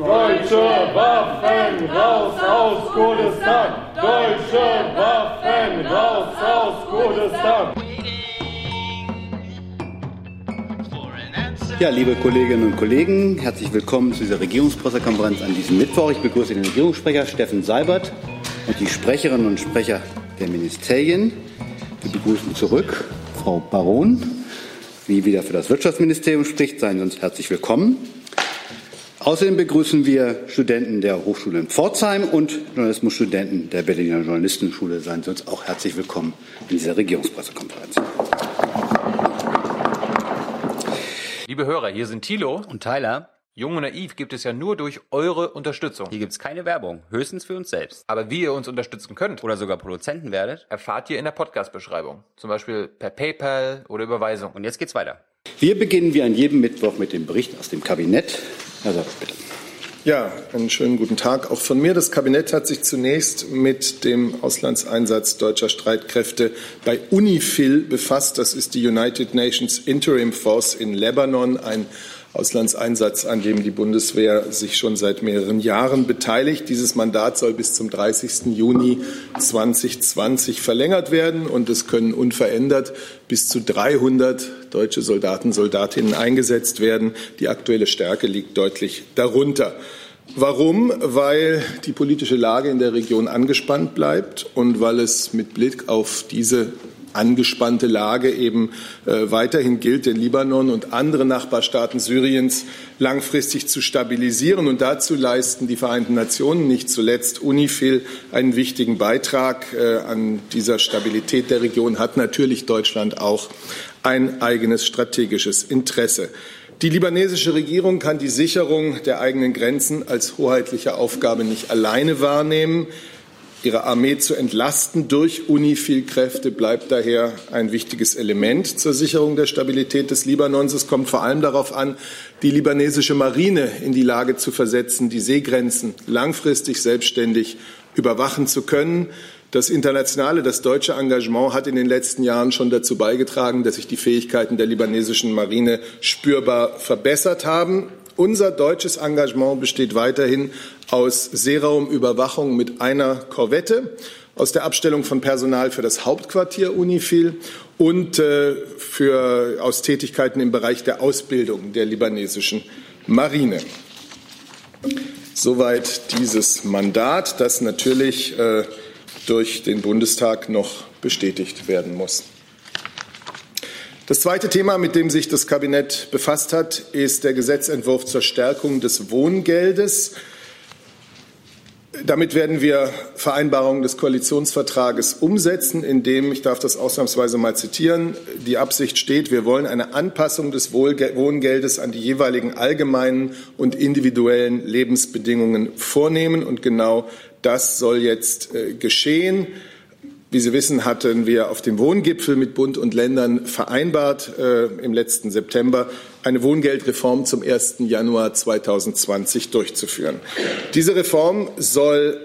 Deutsche Waffen raus aus Kurdistan! Deutsche Waffen raus aus Kurdistan! Ja, liebe Kolleginnen und Kollegen, herzlich willkommen zu dieser Regierungspressekonferenz an diesem Mittwoch. Ich begrüße den Regierungssprecher Steffen Seibert und die Sprecherinnen und Sprecher der Ministerien. Wir begrüßen zurück Frau Baron, die wieder für das Wirtschaftsministerium spricht. Seien Sie uns herzlich willkommen. Außerdem begrüßen wir Studenten der Hochschule in Pforzheim und Journalismusstudenten der Berliner Journalistenschule. Seien Sie uns auch herzlich willkommen in dieser Regierungspressekonferenz. Liebe Hörer, hier sind Thilo und Tyler. Jung und naiv gibt es ja nur durch eure Unterstützung. Hier gibt es keine Werbung, höchstens für uns selbst. Aber wie ihr uns unterstützen könnt oder sogar Produzenten werdet, erfahrt ihr in der Podcast-Beschreibung. Zum Beispiel per PayPal oder Überweisung. Und jetzt geht's weiter. Wir beginnen wie an jedem Mittwoch mit dem Bericht aus dem Kabinett. Also bitte. Ja, einen schönen guten Tag auch von mir. Das Kabinett hat sich zunächst mit dem Auslandseinsatz deutscher Streitkräfte bei UNIFIL befasst. Das ist die United Nations Interim Force in Lebanon, ein Auslandseinsatz, an dem die Bundeswehr sich schon seit mehreren Jahren beteiligt. Dieses Mandat soll bis zum 30. Juni 2020 verlängert werden und es können unverändert bis zu 300 deutsche Soldaten, Soldatinnen eingesetzt werden. Die aktuelle Stärke liegt deutlich darunter. Warum? Weil die politische Lage in der Region angespannt bleibt und weil es mit Blick auf diese angespannte Lage eben äh, weiterhin gilt, den Libanon und andere Nachbarstaaten Syriens langfristig zu stabilisieren. Und dazu leisten die Vereinten Nationen, nicht zuletzt UNIFIL, einen wichtigen Beitrag äh, an dieser Stabilität der Region, hat natürlich Deutschland auch ein eigenes strategisches Interesse. Die libanesische Regierung kann die Sicherung der eigenen Grenzen als hoheitliche Aufgabe nicht alleine wahrnehmen. Ihre Armee zu entlasten durch UNIFIL-Kräfte bleibt daher ein wichtiges Element zur Sicherung der Stabilität des Libanons. Es kommt vor allem darauf an, die libanesische Marine in die Lage zu versetzen, die Seegrenzen langfristig selbstständig überwachen zu können. Das internationale, das deutsche Engagement hat in den letzten Jahren schon dazu beigetragen, dass sich die Fähigkeiten der libanesischen Marine spürbar verbessert haben. Unser deutsches Engagement besteht weiterhin aus Seeraumüberwachung mit einer Korvette, aus der Abstellung von Personal für das Hauptquartier UNIFIL und äh, für, aus Tätigkeiten im Bereich der Ausbildung der libanesischen Marine. Soweit dieses Mandat, das natürlich äh, durch den Bundestag noch bestätigt werden muss. Das zweite Thema, mit dem sich das Kabinett befasst hat, ist der Gesetzentwurf zur Stärkung des Wohngeldes. Damit werden wir Vereinbarungen des Koalitionsvertrages umsetzen, in dem, ich darf das ausnahmsweise mal zitieren, die Absicht steht, wir wollen eine Anpassung des Wohngeldes an die jeweiligen allgemeinen und individuellen Lebensbedingungen vornehmen. Und genau das soll jetzt äh, geschehen. Wie Sie wissen, hatten wir auf dem Wohngipfel mit Bund und Ländern vereinbart, äh, im letzten September eine Wohngeldreform zum 1. Januar 2020 durchzuführen. Diese Reform soll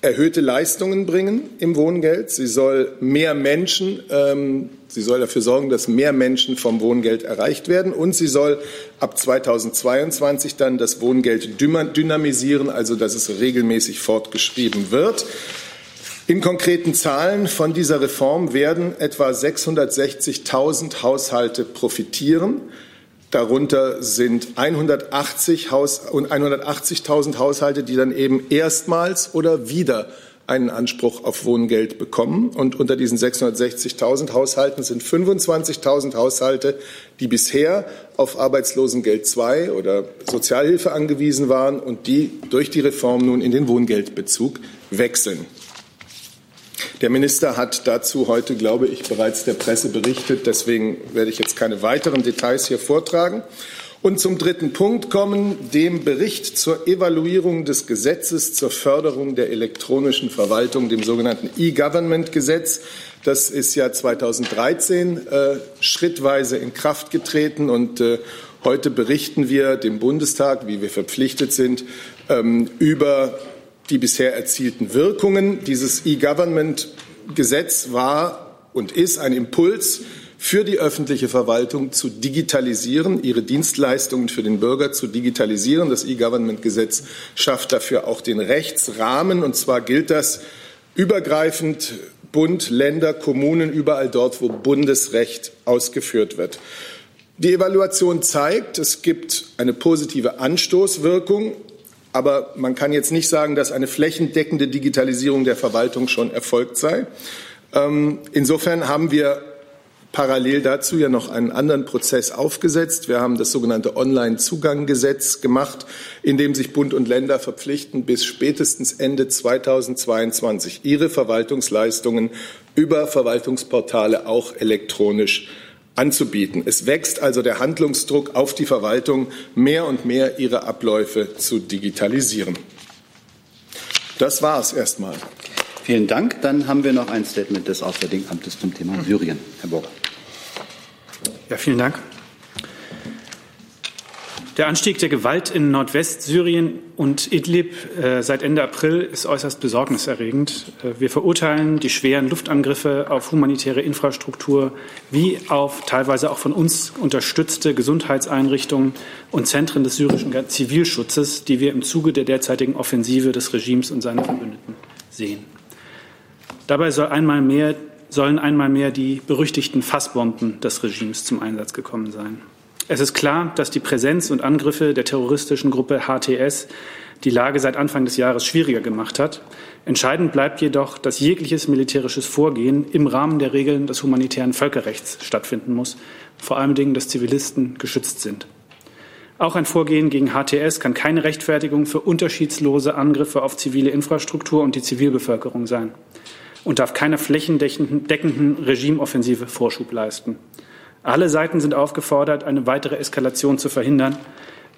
erhöhte Leistungen bringen im Wohngeld. Sie soll mehr Menschen, ähm, sie soll dafür sorgen, dass mehr Menschen vom Wohngeld erreicht werden und sie soll ab 2022 dann das Wohngeld dynamisieren, also dass es regelmäßig fortgeschrieben wird. In konkreten Zahlen von dieser Reform werden etwa 660.000 Haushalte profitieren. Darunter sind 180.000 Haus 180 Haushalte, die dann eben erstmals oder wieder einen Anspruch auf Wohngeld bekommen. Und unter diesen 660.000 Haushalten sind 25.000 Haushalte, die bisher auf Arbeitslosengeld II oder Sozialhilfe angewiesen waren und die durch die Reform nun in den Wohngeldbezug wechseln. Der Minister hat dazu heute, glaube ich, bereits der Presse berichtet. Deswegen werde ich jetzt keine weiteren Details hier vortragen. Und zum dritten Punkt kommen, dem Bericht zur Evaluierung des Gesetzes zur Förderung der elektronischen Verwaltung, dem sogenannten E-Government-Gesetz. Das ist ja 2013 äh, schrittweise in Kraft getreten und äh, heute berichten wir dem Bundestag, wie wir verpflichtet sind, ähm, über die bisher erzielten Wirkungen. Dieses E-Government-Gesetz war und ist ein Impuls für die öffentliche Verwaltung zu digitalisieren, ihre Dienstleistungen für den Bürger zu digitalisieren. Das E-Government-Gesetz schafft dafür auch den Rechtsrahmen. Und zwar gilt das übergreifend Bund, Länder, Kommunen, überall dort, wo Bundesrecht ausgeführt wird. Die Evaluation zeigt, es gibt eine positive Anstoßwirkung, aber man kann jetzt nicht sagen, dass eine flächendeckende Digitalisierung der Verwaltung schon erfolgt sei. Ähm, insofern haben wir parallel dazu ja noch einen anderen Prozess aufgesetzt. Wir haben das sogenannte Online-Zugang-Gesetz gemacht, in dem sich Bund und Länder verpflichten, bis spätestens Ende 2022 ihre Verwaltungsleistungen über Verwaltungsportale auch elektronisch anzubieten. Es wächst also der Handlungsdruck auf die Verwaltung, mehr und mehr ihre Abläufe zu digitalisieren. Das war es erstmal. Vielen Dank. Dann haben wir noch ein Statement des Auswärtigen Amtes zum Thema Syrien. Herr Burger. Ja, vielen Dank. Der Anstieg der Gewalt in Nordwestsyrien und Idlib äh, seit Ende April ist äußerst besorgniserregend. Äh, wir verurteilen die schweren Luftangriffe auf humanitäre Infrastruktur wie auf teilweise auch von uns unterstützte Gesundheitseinrichtungen und Zentren des syrischen Zivilschutzes, die wir im Zuge der derzeitigen Offensive des Regimes und seiner Verbündeten sehen. Dabei soll einmal mehr, sollen einmal mehr die berüchtigten Fassbomben des Regimes zum Einsatz gekommen sein. Es ist klar, dass die Präsenz und Angriffe der terroristischen Gruppe HTS die Lage seit Anfang des Jahres schwieriger gemacht hat. Entscheidend bleibt jedoch, dass jegliches militärisches Vorgehen im Rahmen der Regeln des humanitären Völkerrechts stattfinden muss, vor allen Dingen, dass Zivilisten geschützt sind. Auch ein Vorgehen gegen HTS kann keine Rechtfertigung für unterschiedslose Angriffe auf zivile Infrastruktur und die Zivilbevölkerung sein und darf keiner flächendeckenden Regimeoffensive Vorschub leisten. Alle Seiten sind aufgefordert, eine weitere Eskalation zu verhindern.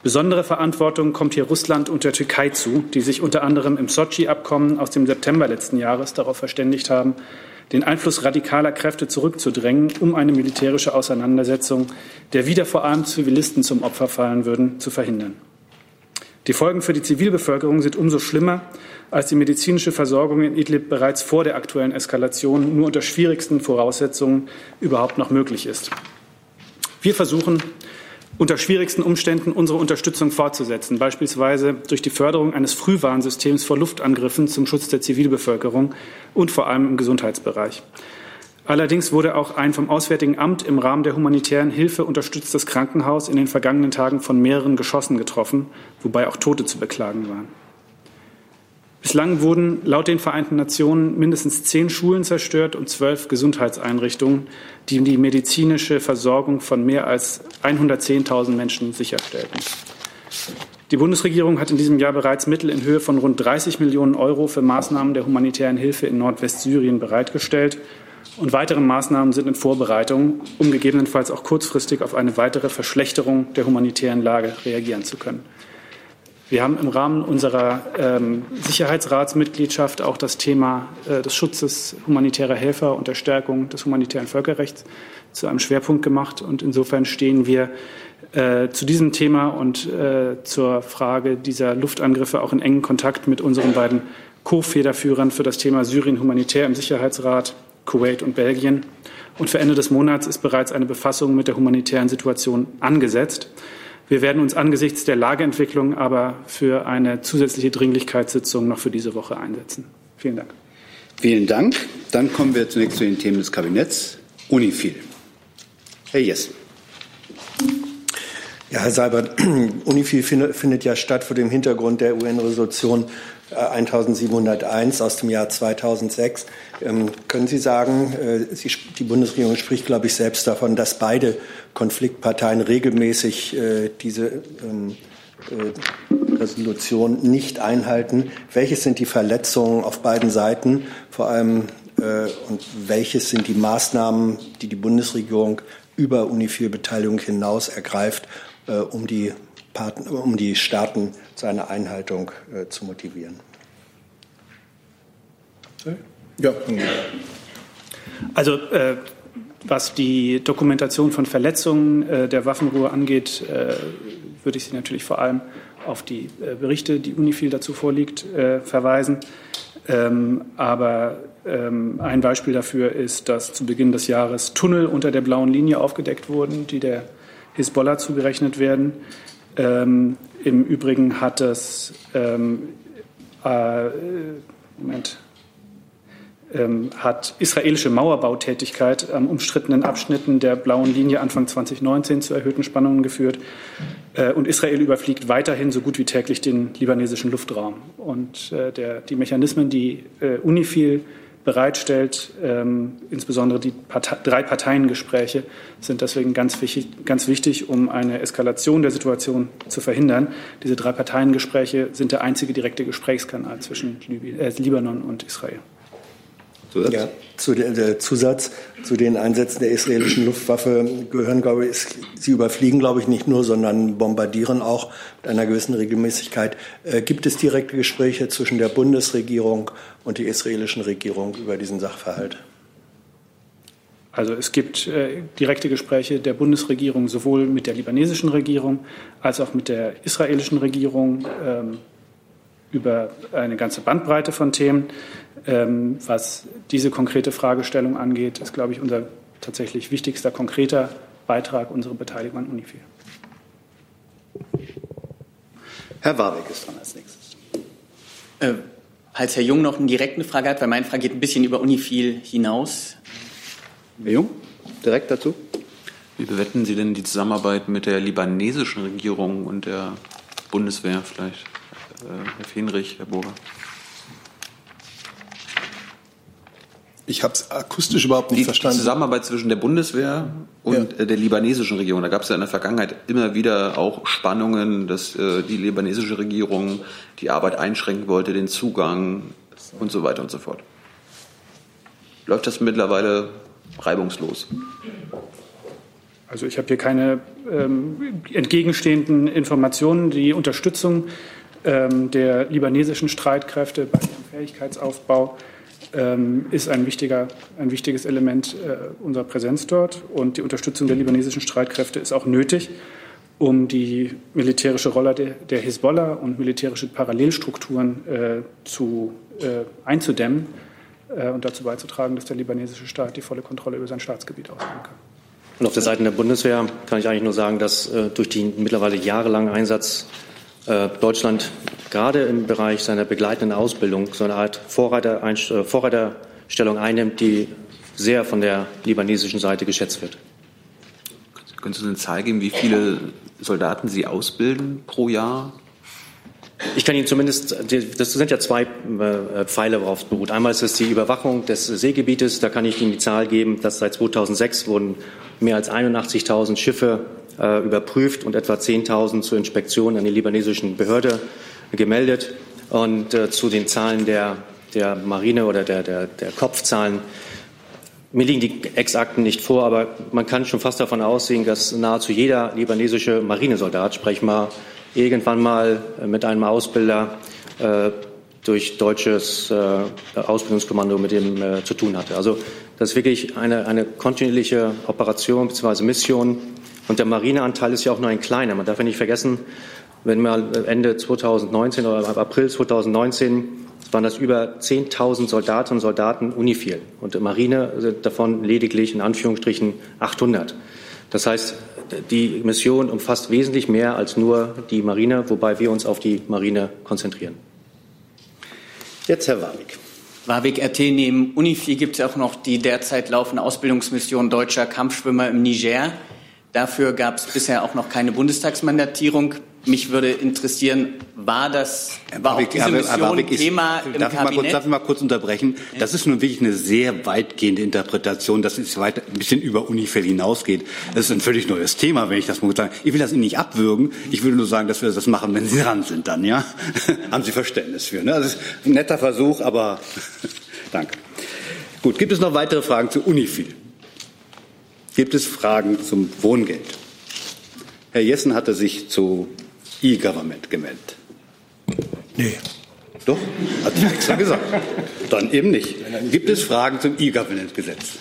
Besondere Verantwortung kommt hier Russland und der Türkei zu, die sich unter anderem im Sochi-Abkommen aus dem September letzten Jahres darauf verständigt haben, den Einfluss radikaler Kräfte zurückzudrängen, um eine militärische Auseinandersetzung, der wieder vor allem Zivilisten zum Opfer fallen würden, zu verhindern. Die Folgen für die Zivilbevölkerung sind umso schlimmer, als die medizinische Versorgung in Idlib bereits vor der aktuellen Eskalation nur unter schwierigsten Voraussetzungen überhaupt noch möglich ist. Wir versuchen unter schwierigsten Umständen unsere Unterstützung fortzusetzen, beispielsweise durch die Förderung eines Frühwarnsystems vor Luftangriffen zum Schutz der Zivilbevölkerung und vor allem im Gesundheitsbereich. Allerdings wurde auch ein vom Auswärtigen Amt im Rahmen der humanitären Hilfe unterstütztes Krankenhaus in den vergangenen Tagen von mehreren Geschossen getroffen, wobei auch Tote zu beklagen waren. Bislang wurden laut den Vereinten Nationen mindestens zehn Schulen zerstört und zwölf Gesundheitseinrichtungen, die die medizinische Versorgung von mehr als 110.000 Menschen sicherstellten. Die Bundesregierung hat in diesem Jahr bereits Mittel in Höhe von rund 30 Millionen Euro für Maßnahmen der humanitären Hilfe in Nordwestsyrien bereitgestellt. Und weitere Maßnahmen sind in Vorbereitung, um gegebenenfalls auch kurzfristig auf eine weitere Verschlechterung der humanitären Lage reagieren zu können. Wir haben im Rahmen unserer ähm, Sicherheitsratsmitgliedschaft auch das Thema äh, des Schutzes humanitärer Helfer und der Stärkung des humanitären Völkerrechts zu einem Schwerpunkt gemacht. Und insofern stehen wir äh, zu diesem Thema und äh, zur Frage dieser Luftangriffe auch in engen Kontakt mit unseren beiden Co-Federführern für das Thema Syrien humanitär im Sicherheitsrat, Kuwait und Belgien. Und für Ende des Monats ist bereits eine Befassung mit der humanitären Situation angesetzt. Wir werden uns angesichts der Lageentwicklung aber für eine zusätzliche Dringlichkeitssitzung noch für diese Woche einsetzen. Vielen Dank. Vielen Dank. Dann kommen wir zunächst zu den Themen des Kabinetts. Unifil. Herr Jessen. Ja, Herr Seibert, Unifil findet ja statt vor dem Hintergrund der UN-Resolution 1701 äh, aus dem Jahr 2006. Ähm, können Sie sagen, äh, die Bundesregierung spricht, glaube ich, selbst davon, dass beide Konfliktparteien regelmäßig äh, diese ähm, Resolution nicht einhalten. Welches sind die Verletzungen auf beiden Seiten? Vor allem und welches sind die Maßnahmen, die die Bundesregierung über UNIFIL-Beteiligung hinaus ergreift, um die Partner, um die Staaten zu einer Einhaltung äh, zu motivieren. Ja. Also äh, was die Dokumentation von Verletzungen äh, der Waffenruhe angeht, äh, würde ich Sie natürlich vor allem auf die äh, Berichte, die UNIFIL dazu vorliegt, äh, verweisen. Ähm, aber ähm, ein Beispiel dafür ist, dass zu Beginn des Jahres Tunnel unter der blauen Linie aufgedeckt wurden, die der Hisbollah zugerechnet werden. Ähm, Im Übrigen hat es ähm, äh, Moment, ähm, hat israelische Mauerbautätigkeit am umstrittenen Abschnitten der blauen Linie Anfang 2019 zu erhöhten Spannungen geführt. Äh, und Israel überfliegt weiterhin so gut wie täglich den libanesischen Luftraum. Und äh, der, die Mechanismen, die äh, UNIFIL bereitstellt, ähm, insbesondere die Partei drei Parteiengespräche, sind deswegen ganz wichtig, ganz wichtig, um eine Eskalation der Situation zu verhindern. Diese drei Parteiengespräche sind der einzige direkte Gesprächskanal zwischen Libi äh, Libanon und Israel. Zusatz? Ja, zu der, der, Zusatz zu den Einsätzen der israelischen Luftwaffe gehören, glaube ich, sie überfliegen, glaube ich, nicht nur, sondern bombardieren auch mit einer gewissen Regelmäßigkeit. Äh, gibt es direkte Gespräche zwischen der Bundesregierung und der israelischen Regierung über diesen Sachverhalt? Also es gibt äh, direkte Gespräche der Bundesregierung sowohl mit der libanesischen Regierung als auch mit der israelischen Regierung ähm, über eine ganze Bandbreite von Themen. Ähm, was diese konkrete Fragestellung angeht, ist, glaube ich, unser tatsächlich wichtigster konkreter Beitrag unsere Beteiligung an UNIFIL. Herr Warwick ist dran als nächstes. Äh, falls Herr Jung noch eine direkte Frage hat, weil meine Frage geht ein bisschen über UNIFIL hinaus. Herr Jung, direkt dazu. Wie bewerten Sie denn die Zusammenarbeit mit der libanesischen Regierung und der Bundeswehr vielleicht? Äh, Herr Fenrich, Herr Burger. Ich habe es akustisch überhaupt nicht die, verstanden. Die Zusammenarbeit zwischen der Bundeswehr und ja. Äh, der libanesischen Regierung. Da gab es ja in der Vergangenheit immer wieder auch Spannungen, dass äh, die libanesische Regierung die Arbeit einschränken wollte, den Zugang und so weiter und so fort. Läuft das mittlerweile reibungslos? Also ich habe hier keine ähm, entgegenstehenden Informationen. Die Unterstützung ähm, der libanesischen Streitkräfte bei ihrem Fähigkeitsaufbau ist ein, wichtiger, ein wichtiges Element äh, unserer Präsenz dort. Und die Unterstützung der libanesischen Streitkräfte ist auch nötig, um die militärische Rolle der, Hisbollah und militärische Parallelstrukturen äh, zu, äh, einzudämmen und dazu beizutragen, dass der libanesische Staat die volle Kontrolle über sein Staatsgebiet ausüben kann. Und auf der Seite der Bundeswehr kann ich eigentlich nur sagen, dass durch den mittlerweile jahrelangen Einsatz Deutschland gerade im Bereich seiner begleitenden Ausbildung so eine Art Vorreiter, äh, Vorreiterstellung einnimmt, die sehr von der libanesischen Seite geschätzt wird. Können Sie eine Zahl geben, wie viele Soldaten Sie ausbilden pro Jahr? Ich kann Ihnen zumindest, das sind ja zwei äh, Pfeile, worauf es beruht. Einmal ist es die Überwachung des Seegebietes. Da kann ich Ihnen die Zahl geben, dass seit 2006 wurden mehr als 81.000 Schiffe äh, überprüft und etwa 10.000 zur Inspektion an die libanesischen Behörde gemeldet. Und äh, zu den Zahlen der, der Marine oder der, der, der Kopfzahlen mir liegen die Exakten nicht vor, aber man kann schon fast davon ausgehen, dass nahezu jeder libanesische Marinesoldat, sprech mal, irgendwann mal mit einem Ausbilder äh, durch deutsches äh, Ausbildungskommando mit dem äh, zu tun hatte. Also das ist wirklich eine, eine kontinuierliche Operation bzw. Mission. Und der Marineanteil ist ja auch nur ein kleiner. Man darf ja nicht vergessen, wenn mal Ende 2019 oder April 2019 waren das über 10.000 Soldatinnen und Soldaten Unifil und Marine sind davon lediglich in Anführungsstrichen 800. Das heißt, die Mission umfasst wesentlich mehr als nur die Marine, wobei wir uns auf die Marine konzentrieren. Jetzt Herr Warwick. Warwick RT neben Unifil gibt es auch noch die derzeit laufende Ausbildungsmission deutscher Kampfschwimmer im Niger. Dafür gab es bisher auch noch keine Bundestagsmandatierung. Mich würde interessieren, war das war auch diese Mission ist, Thema im darf Kabinett? Ich kurz, darf ich mal kurz unterbrechen? Das ist nun wirklich eine sehr weitgehende Interpretation, dass es weit, ein bisschen über Unifell hinausgeht. Das ist ein völlig neues Thema, wenn ich das mal sagen. Ich will das Ihnen nicht abwürgen. Ich würde nur sagen, dass wir das machen, wenn Sie dran sind dann, ja? Haben Sie Verständnis für, ne? Das ist ein netter Versuch, aber danke. Gut, gibt es noch weitere Fragen zu Unifil? Gibt es Fragen zum Wohngeld? Herr Jessen hatte sich zu E-Government gemeldet. Nee. Doch, hat ich extra gesagt. Dann eben nicht. Gibt es Fragen zum E-Government-Gesetz?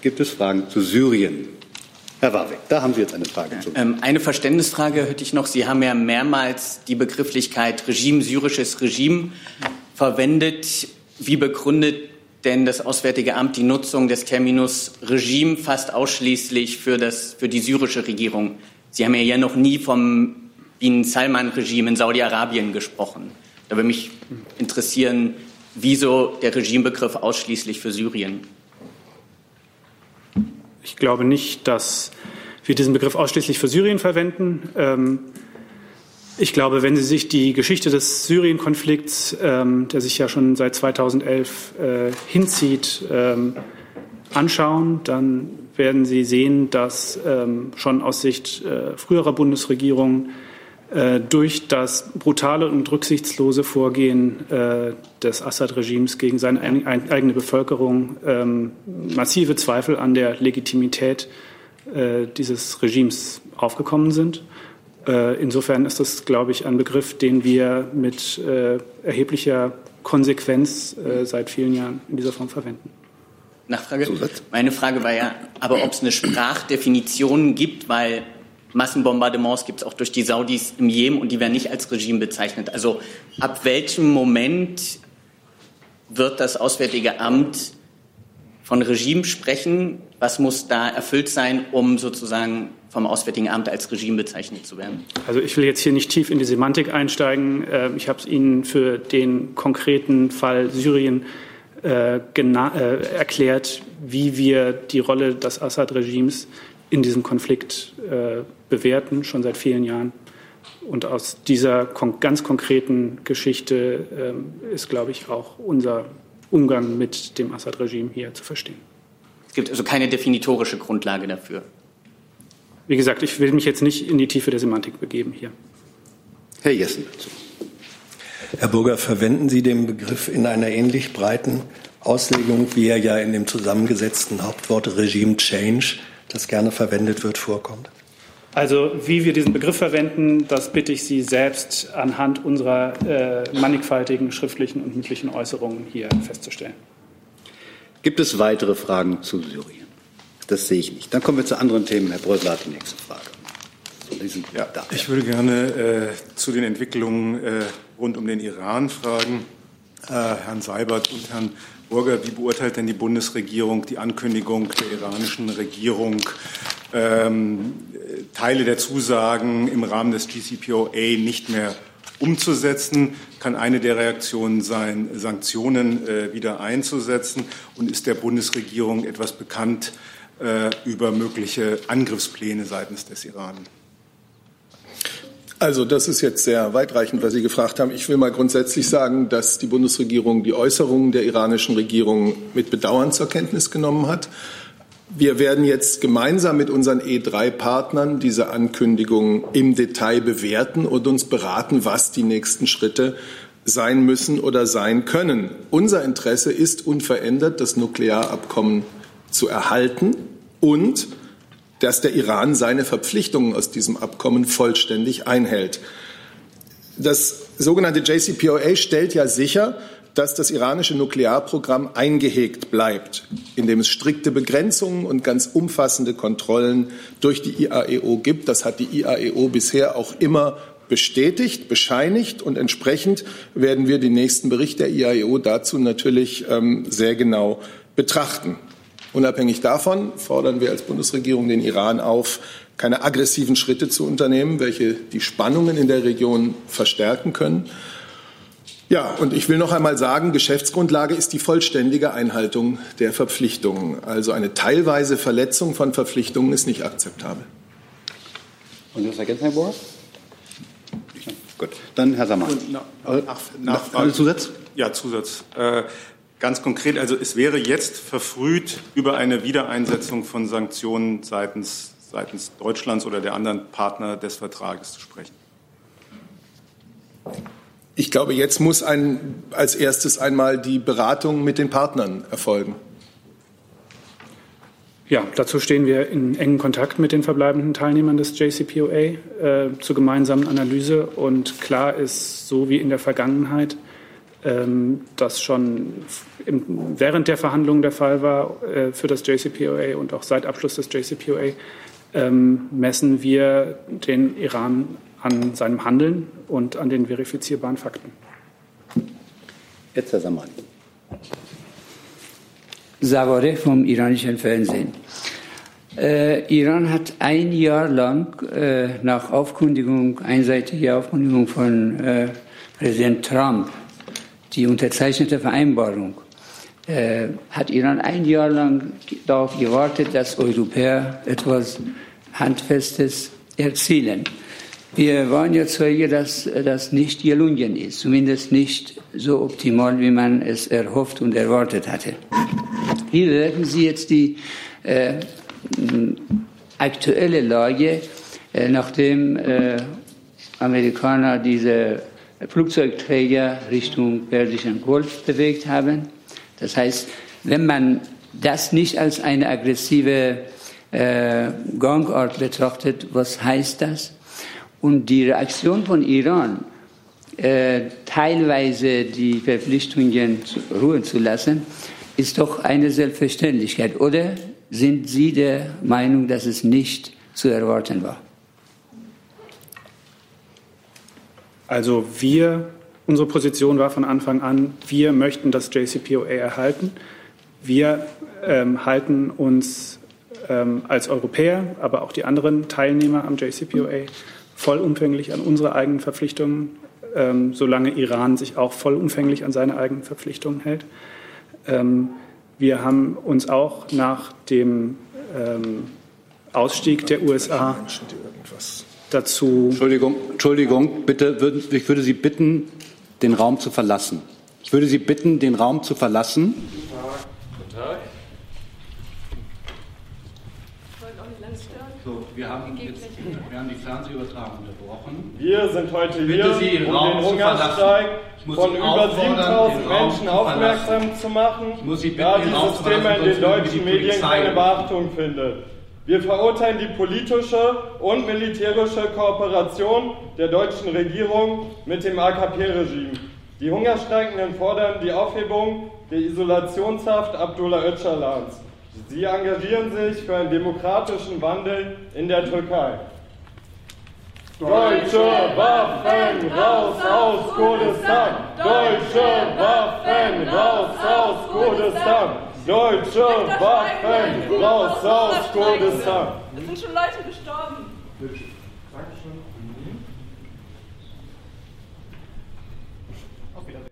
Gibt es Fragen zu Syrien? Herr Warwick, da haben Sie jetzt eine Frage zu. Ähm, eine Verständnisfrage hätte ich noch. Sie haben ja mehrmals die Begrifflichkeit Regime, syrisches Regime verwendet. Wie begründet denn das Auswärtige Amt die Nutzung des Terminus Regime fast ausschließlich für, das, für die syrische Regierung? Sie haben ja, ja noch nie vom Bin Salman-Regime in Saudi-Arabien gesprochen. Da würde mich interessieren, wieso der Regimebegriff ausschließlich für Syrien? Ich glaube nicht, dass wir diesen Begriff ausschließlich für Syrien verwenden. Ähm, ich glaube, wenn Sie sich die Geschichte des Syrien-Konflikts, ähm, der sich ja schon seit 2011 äh, hinzieht, ähm, anschauen, dann werden Sie sehen, dass schon aus Sicht äh, früherer Bundesregierungen äh, durch das brutale und rücksichtslose Vorgehen äh, des Assad-Regimes gegen seine eigene Bevölkerung ähm, massive Zweifel an der Legitimität äh, dieses Regimes aufgekommen sind. Insofern ist das, glaube ich, ein Begriff, den wir mit erheblicher Konsequenz seit vielen Jahren in dieser Form verwenden. Nachfrage? Meine Frage war ja, aber ob es eine Sprachdefinition gibt, weil Massenbombardements gibt es auch durch die Saudis im Jemen und die werden nicht als Regime bezeichnet. Also ab welchem Moment wird das Auswärtige Amt von Regime sprechen? Was muss da erfüllt sein, um sozusagen vom Auswärtigen Amt als Regime bezeichnet zu werden? Also ich will jetzt hier nicht tief in die Semantik einsteigen. Ähm, ich habe es Ihnen für den konkreten Fall Syrien äh, äh, erklärt, wie wir die Rolle des Assad-Regimes in diesem Konflikt äh, bewerten, schon seit vielen Jahren. Und aus dieser ganz konkreten Geschichte ähm, ist, glaube ich, auch unser Umgang mit dem Assad-Regime hier zu verstehen. Es gibt also keine definitorische Grundlage dafür. Wie gesagt, ich will mich jetzt nicht in die Tiefe der Semantik begeben hier. Herr Jessen dazu. Herr Burger, verwenden Sie den Begriff in einer ähnlich breiten Auslegung, wie er ja in dem zusammengesetzten Hauptwort Regime Change das gerne verwendet wird, vorkommt? Also wie wir diesen Begriff verwenden, das bitte ich Sie selbst anhand unserer äh, mannigfaltigen schriftlichen und mündlichen Äußerungen hier festzustellen. Gibt es weitere Fragen zu Syrien? Das sehe ich nicht. Dann kommen wir zu anderen Themen. Herr Brösel hat die nächste Frage. Ja, ich würde gerne äh, zu den Entwicklungen äh, rund um den Iran fragen. Äh, Herrn Seibert und Herrn Burger, wie beurteilt denn die Bundesregierung die Ankündigung der iranischen Regierung, ähm, Teile der Zusagen im Rahmen des GCPOA nicht mehr umzusetzen? Kann eine der Reaktionen sein, Sanktionen äh, wieder einzusetzen? Und ist der Bundesregierung etwas bekannt äh, über mögliche Angriffspläne seitens des Iran? Also das ist jetzt sehr weitreichend, was Sie gefragt haben. Ich will mal grundsätzlich sagen, dass die Bundesregierung die Äußerungen der iranischen Regierung mit Bedauern zur Kenntnis genommen hat. Wir werden jetzt gemeinsam mit unseren E3-Partnern diese Ankündigung im Detail bewerten und uns beraten, was die nächsten Schritte sein müssen oder sein können. Unser Interesse ist unverändert, das Nuklearabkommen zu erhalten und dass der Iran seine Verpflichtungen aus diesem Abkommen vollständig einhält. Das sogenannte JCPOA stellt ja sicher, dass das iranische Nuklearprogramm eingehegt bleibt, indem es strikte Begrenzungen und ganz umfassende Kontrollen durch die IAEO gibt. Das hat die IAEO bisher auch immer bestätigt, bescheinigt und entsprechend werden wir den nächsten Bericht der IAEO dazu natürlich ähm, sehr genau betrachten. Unabhängig davon fordern wir als Bundesregierung den Iran auf, keine aggressiven Schritte zu unternehmen, welche die Spannungen in der Region verstärken können. Ja, und ich will noch einmal sagen, Geschäftsgrundlage ist die vollständige Einhaltung der Verpflichtungen. Also eine teilweise Verletzung von Verpflichtungen ist nicht akzeptabel. Und das ergänzen, Herr Bohr? Gut, dann Herr Sammer. Nach, nach, nach, Zusatz? Ja, Zusatz. Äh, Ganz konkret, also es wäre jetzt verfrüht, über eine Wiedereinsetzung von Sanktionen seitens, seitens Deutschlands oder der anderen Partner des Vertrages zu sprechen. Ich glaube, jetzt muss ein, als erstes einmal die Beratung mit den Partnern erfolgen. Ja, dazu stehen wir in engem Kontakt mit den verbleibenden Teilnehmern des JCPOA äh, zur gemeinsamen Analyse. Und klar ist, so wie in der Vergangenheit, ähm, das schon im, während der Verhandlungen der Fall war äh, für das JCPOA und auch seit Abschluss des JCPOA, ähm, messen wir den Iran an seinem Handeln und an den verifizierbaren Fakten. Jetzt Herr Samani. Savareh vom iranischen Fernsehen. Äh, Iran hat ein Jahr lang äh, nach Aufkündigung, einseitiger Aufkündigung von äh, Präsident Trump, die unterzeichnete Vereinbarung, äh, hat Iran ein Jahr lang darauf gewartet, dass Europäer etwas Handfestes erzielen. Wir waren ja Zeuge, dass das nicht gelungen ist, zumindest nicht so optimal, wie man es erhofft und erwartet hatte. Wie bewerten Sie jetzt die äh, aktuelle Lage, äh, nachdem äh, Amerikaner diese Flugzeugträger Richtung Persischen Golf bewegt haben? Das heißt, wenn man das nicht als eine aggressive äh, Gangart betrachtet, was heißt das? Und die Reaktion von Iran, äh, teilweise die Verpflichtungen ruhen zu lassen, ist doch eine Selbstverständlichkeit. Oder sind Sie der Meinung, dass es nicht zu erwarten war? Also wir, unsere Position war von Anfang an, wir möchten das JCPOA erhalten. Wir ähm, halten uns ähm, als Europäer, aber auch die anderen Teilnehmer am JCPOA vollumfänglich an unsere eigenen Verpflichtungen, ähm, solange Iran sich auch vollumfänglich an seine eigenen Verpflichtungen hält. Ähm, wir haben uns auch nach dem ähm, Ausstieg der USA dazu. Entschuldigung, Entschuldigung, bitte, ich würde Sie bitten, den Raum zu verlassen. Ich würde Sie bitten, den Raum zu verlassen. Guten Tag. So, wir haben, jetzt, wir haben die Fernsehübertragung unterbrochen. Wir sind heute hier, Sie, um Raum den Hungerstreik von über 7000 Menschen aufmerksam zu machen, da dieses Thema in den deutschen Medien keine Beachtung findet. Wir verurteilen die politische und militärische Kooperation der deutschen Regierung mit dem AKP-Regime. Die Hungerstreikenden fordern die Aufhebung der Isolationshaft Abdullah Öcalans. Sie engagieren sich für einen demokratischen Wandel in der Türkei. Deutsche Waffen raus aus Kurdistan! Deutsche Waffen raus aus Kurdistan! Deutsche Waffen raus aus Kurdistan! Es sind schon Leute gestorben. Dankeschön. Auf Wiedersehen.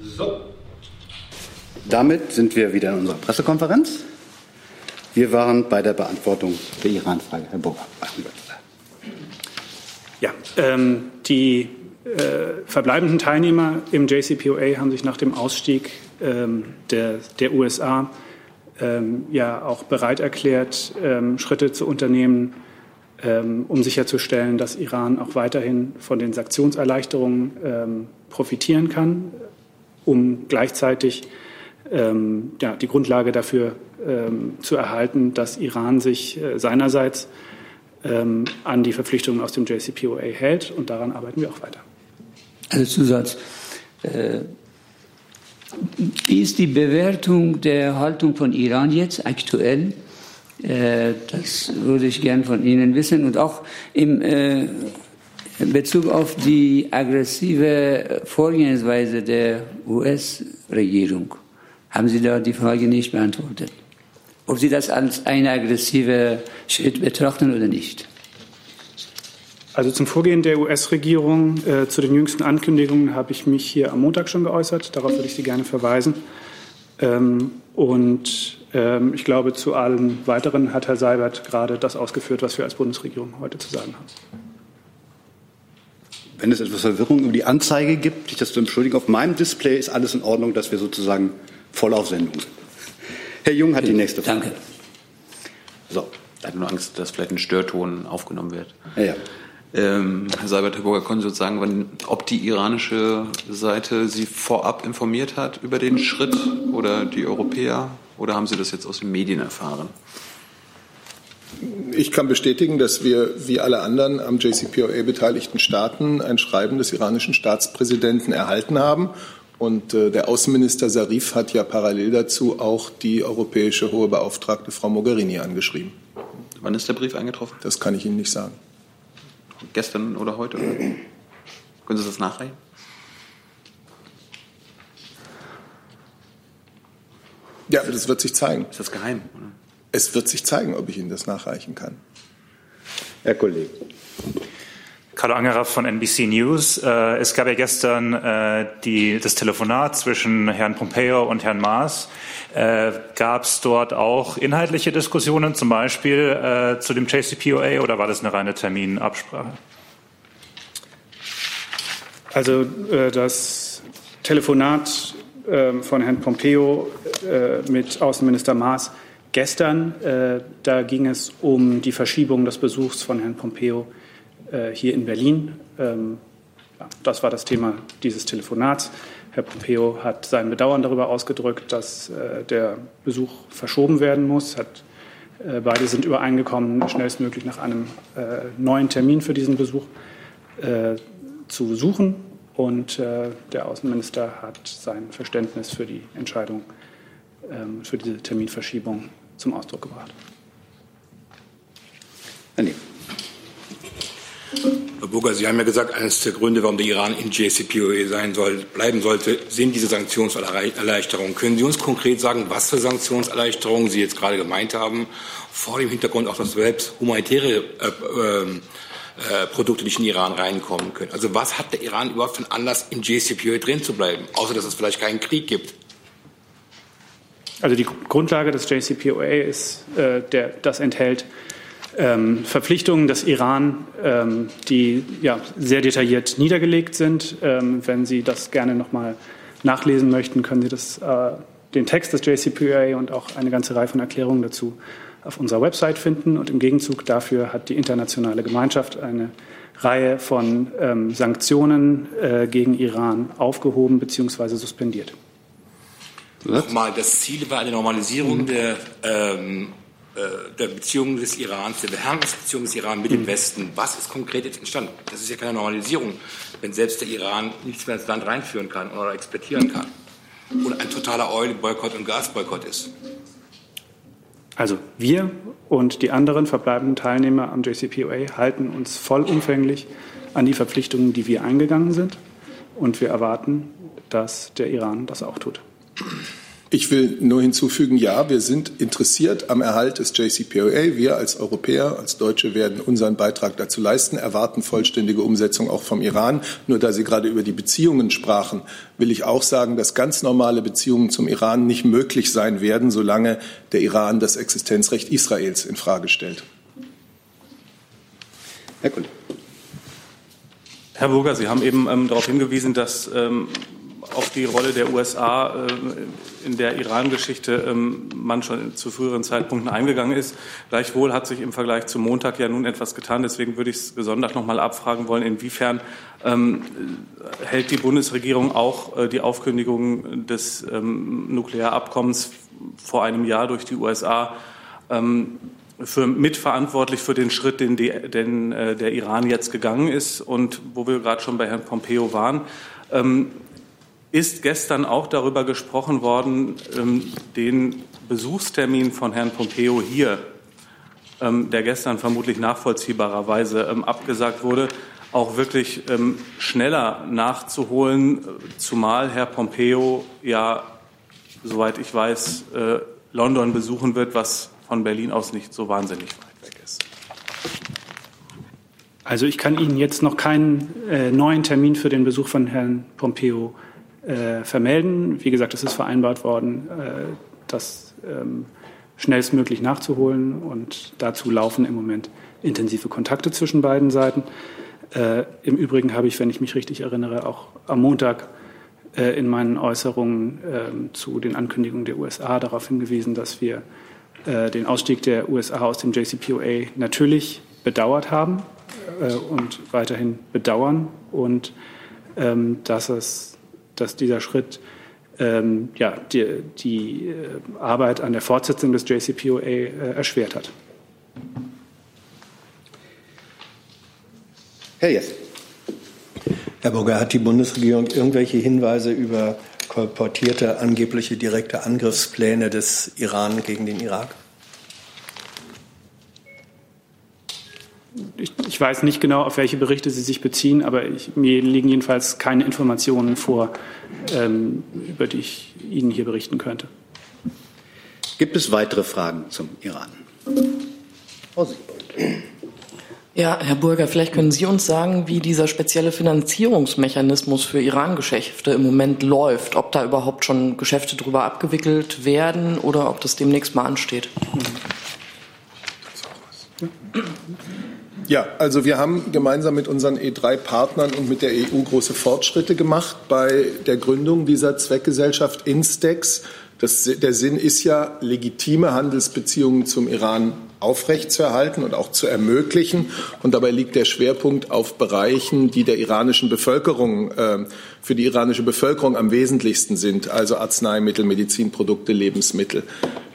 So. Damit sind wir wieder in unserer Pressekonferenz. Wir waren bei der Beantwortung der Iran-Frage. Herr Burger. Ja, ähm, die äh, verbleibenden Teilnehmer im JCPOA haben sich nach dem Ausstieg ähm, der, der USA ähm, ja auch bereit erklärt, ähm, Schritte zu unternehmen, ähm, um sicherzustellen, dass Iran auch weiterhin von den Sanktionserleichterungen ähm, profitieren kann, um gleichzeitig ja, die Grundlage dafür zu erhalten, dass Iran sich äh, seinerseits ähm, an die Verpflichtungen aus dem JCPOA hält. Und daran arbeiten wir auch weiter. Also Zusatz. Äh, wie ist die Bewertung der Haltung von Iran jetzt aktuell? Äh, das würde ich gern von Ihnen wissen. Und auch im äh, Bezug auf die aggressive Vorgehensweise der US-Regierung. Haben Sie da die Frage nicht beantwortet? ob Sie das als einen aggressiven Schritt betrachten oder nicht. Also zum Vorgehen der US-Regierung äh, zu den jüngsten Ankündigungen habe ich mich hier am Montag schon geäußert. Darauf würde ich Sie gerne verweisen. Ähm, und ähm, ich glaube, zu allem Weiteren hat Herr Seibert gerade das ausgeführt, was wir als Bundesregierung heute zu sagen haben. Wenn es etwas Verwirrung über die Anzeige gibt, ich das zu entschuldigen, auf meinem Display ist alles in Ordnung, dass wir sozusagen voll auf Sendung sind. Herr Jung hat die nächste Frage. Danke. So. Ich hatte nur Angst, dass vielleicht ein Störton aufgenommen wird. Ja, ja. Ähm, Herr Seibert, Herr Burger, können Sie uns sagen, wann, ob die iranische Seite Sie vorab informiert hat über den Schritt oder die Europäer? Oder haben Sie das jetzt aus den Medien erfahren? Ich kann bestätigen, dass wir wie alle anderen am JCPOA beteiligten Staaten ein Schreiben des iranischen Staatspräsidenten erhalten haben und äh, der Außenminister Sarif hat ja parallel dazu auch die europäische hohe Beauftragte Frau Mogherini angeschrieben. Wann ist der Brief eingetroffen? Das kann ich Ihnen nicht sagen. Gestern oder heute? Oder? Können Sie das nachreichen? Ja, das wird sich zeigen. Ist das geheim? Oder? Es wird sich zeigen, ob ich Ihnen das nachreichen kann. Herr Kollege. Carlo Angerer von NBC News. Äh, es gab ja gestern äh, die, das Telefonat zwischen Herrn Pompeo und Herrn Maas. Äh, gab es dort auch inhaltliche Diskussionen, zum Beispiel zu dem JCPOA, oder war das eine reine Terminabsprache? Also das Telefonat ähm, von Herrn Pompeo mit Außenminister Maas gestern, da ging es um die Verschiebung des Besuchs von Herrn Pompeo äh, hier in Berlin. Ähm, das war das Thema dieses Telefonats. Herr Pompeo hat sein Bedauern darüber ausgedrückt, dass äh, der Besuch verschoben werden muss. Hat, äh, beide sind übereingekommen, schnellstmöglich nach einem neuen Termin für diesen Besuch zu suchen. Und der Außenminister hat sein Verständnis für die Entscheidung, ähm, für diese Terminverschiebung zum Ausdruck gebracht. Nehm. Herr Burger, Sie haben ja gesagt, eines der Gründe, warum der Iran in JCPOA sein soll, bleiben sollte, sind diese Sanktionserleichterungen. Können Sie uns konkret sagen, was für Sanktionserleichterungen Sie jetzt gerade gemeint haben, vor dem Hintergrund auch, dass selbst humanitäre äh, ähm, äh, Produkte nicht in den Iran reinkommen können? Also was hat der Iran überhaupt für einen Anlass, im JCPOA drin zu bleiben, außer dass es vielleicht keinen Krieg gibt? Also die Grundlage des JCPOA ist, äh, der, das enthält ähm, Verpflichtungen des Iran, ähm, die ja, sehr detailliert niedergelegt sind. Ähm, wenn Sie das gerne noch mal nachlesen möchten, können Sie das, äh, den Text des JCPOA und auch eine ganze Reihe von Erklärungen dazu auf unserer Website finden. Und im Gegenzug dafür hat die internationale Gemeinschaft eine Reihe von ähm, Sanktionen äh, gegen Iran aufgehoben bzw. suspendiert. Nochmal, das Ziel war eine Normalisierung mhm. der ähm, äh, der Beziehungen des Irans, der Beherrschungsbeziehungen des Iran mit dem Westen. Was ist konkret jetzt entstanden? Das ist ja keine Normalisierung, wenn selbst der Iran nichts mehr ins Land reinführen kann oder exportieren kann und ein totaler Oil-Boykott und Gasboykott ist. Also wir und die anderen verbleibenden Teilnehmer am JCPOA halten uns vollumfänglich an die Verpflichtungen, die wir eingegangen sind. Und wir erwarten, dass der Iran das auch tut. Ich will nur hinzufügen, ja, wir sind interessiert am Erhalt des JCPOA. Wir als Europäer, als Deutsche werden unseren Beitrag dazu leisten, erwarten vollständige Umsetzung auch vom Iran. Nur da Sie gerade über die Beziehungen sprachen, will ich auch sagen, dass ganz normale Beziehungen zum Iran nicht möglich sein werden, solange der Iran das Existenzrecht Israels in Frage stellt. Herr Kollege. Herr Burger, Sie haben eben ähm, darauf hingewiesen, dass ähm, auf die Rolle der USA äh, in der Iran-Geschichte ähm, man schon zu früheren Zeitpunkten eingegangen ist. Gleichwohl hat sich im Vergleich zum Montag ja nun etwas getan. Deswegen würde ich es gesondert noch mal abfragen wollen, inwiefern ähm, hält die Bundesregierung auch äh, die Aufkündigung des ähm, Nuklearabkommens vor einem Jahr durch die USA für mitverantwortlich für den Schritt, den, die, den äh, der Iran jetzt gegangen ist und wo wir gerade schon bei Herrn Pompeo waren. Ähm, ist gestern auch darüber gesprochen worden, ähm, den Besuchstermin von Herrn Pompeo hier, ähm, der gestern vermutlich nachvollziehbarerweise ähm, abgesagt wurde, auch wirklich schneller nachzuholen, zumal Herr Pompeo ja, soweit ich weiß, äh, London besuchen wird, was von Berlin aus nicht so wahnsinnig weit weg ist. Also ich kann Ihnen jetzt noch keinen äh, neuen Termin für den Besuch von Herrn Pompeo äh, vermelden. Wie gesagt, es ist vereinbart worden, äh, das ähm, schnellstmöglich nachzuholen und dazu laufen im Moment intensive Kontakte zwischen beiden Seiten. Äh, Im Übrigen habe ich, wenn ich mich richtig erinnere, auch am Montag äh, in meinen Äußerungen ähm, zu den Ankündigungen der USA darauf hingewiesen, dass wir äh, den Ausstieg der USA aus dem JCPOA natürlich bedauert haben äh, und weiterhin bedauern und ähm, dass es dass dieser Schritt ähm, ja, die, die äh, Arbeit an der Fortsetzung des JCPOA äh, erschwert hat. Herr Jess. Herr Burger, hat die Bundesregierung irgendwelche Hinweise über kolportierte angebliche direkte Angriffspläne des Iran gegen den Irak? Ich, ich, weiß nicht genau, auf welche Berichte Sie sich beziehen, aber ich, mir liegen jedenfalls keine Informationen vor, ähm, über die ich Ihnen hier berichten könnte. Gibt es weitere Fragen zum Iran? Frau Siebold. Ja, Herr Burger, vielleicht können Sie uns sagen, wie dieser spezielle Finanzierungsmechanismus für Iran-Geschäfte im Moment läuft, ob da überhaupt schon Geschäfte drüber abgewickelt werden oder ob das demnächst mal ansteht. Ja, also wir haben gemeinsam mit unseren E3-Partnern und mit der EU große Fortschritte gemacht bei der Gründung dieser Zweckgesellschaft Instex. Das, der Sinn ist ja, legitime Handelsbeziehungen zum Iran aufrechtzuerhalten und auch zu ermöglichen. Und dabei liegt der Schwerpunkt auf Bereichen, die der iranischen Bevölkerung, äh, für die iranische Bevölkerung am wesentlichsten sind, also Arzneimittel, Medizinprodukte, Lebensmittel.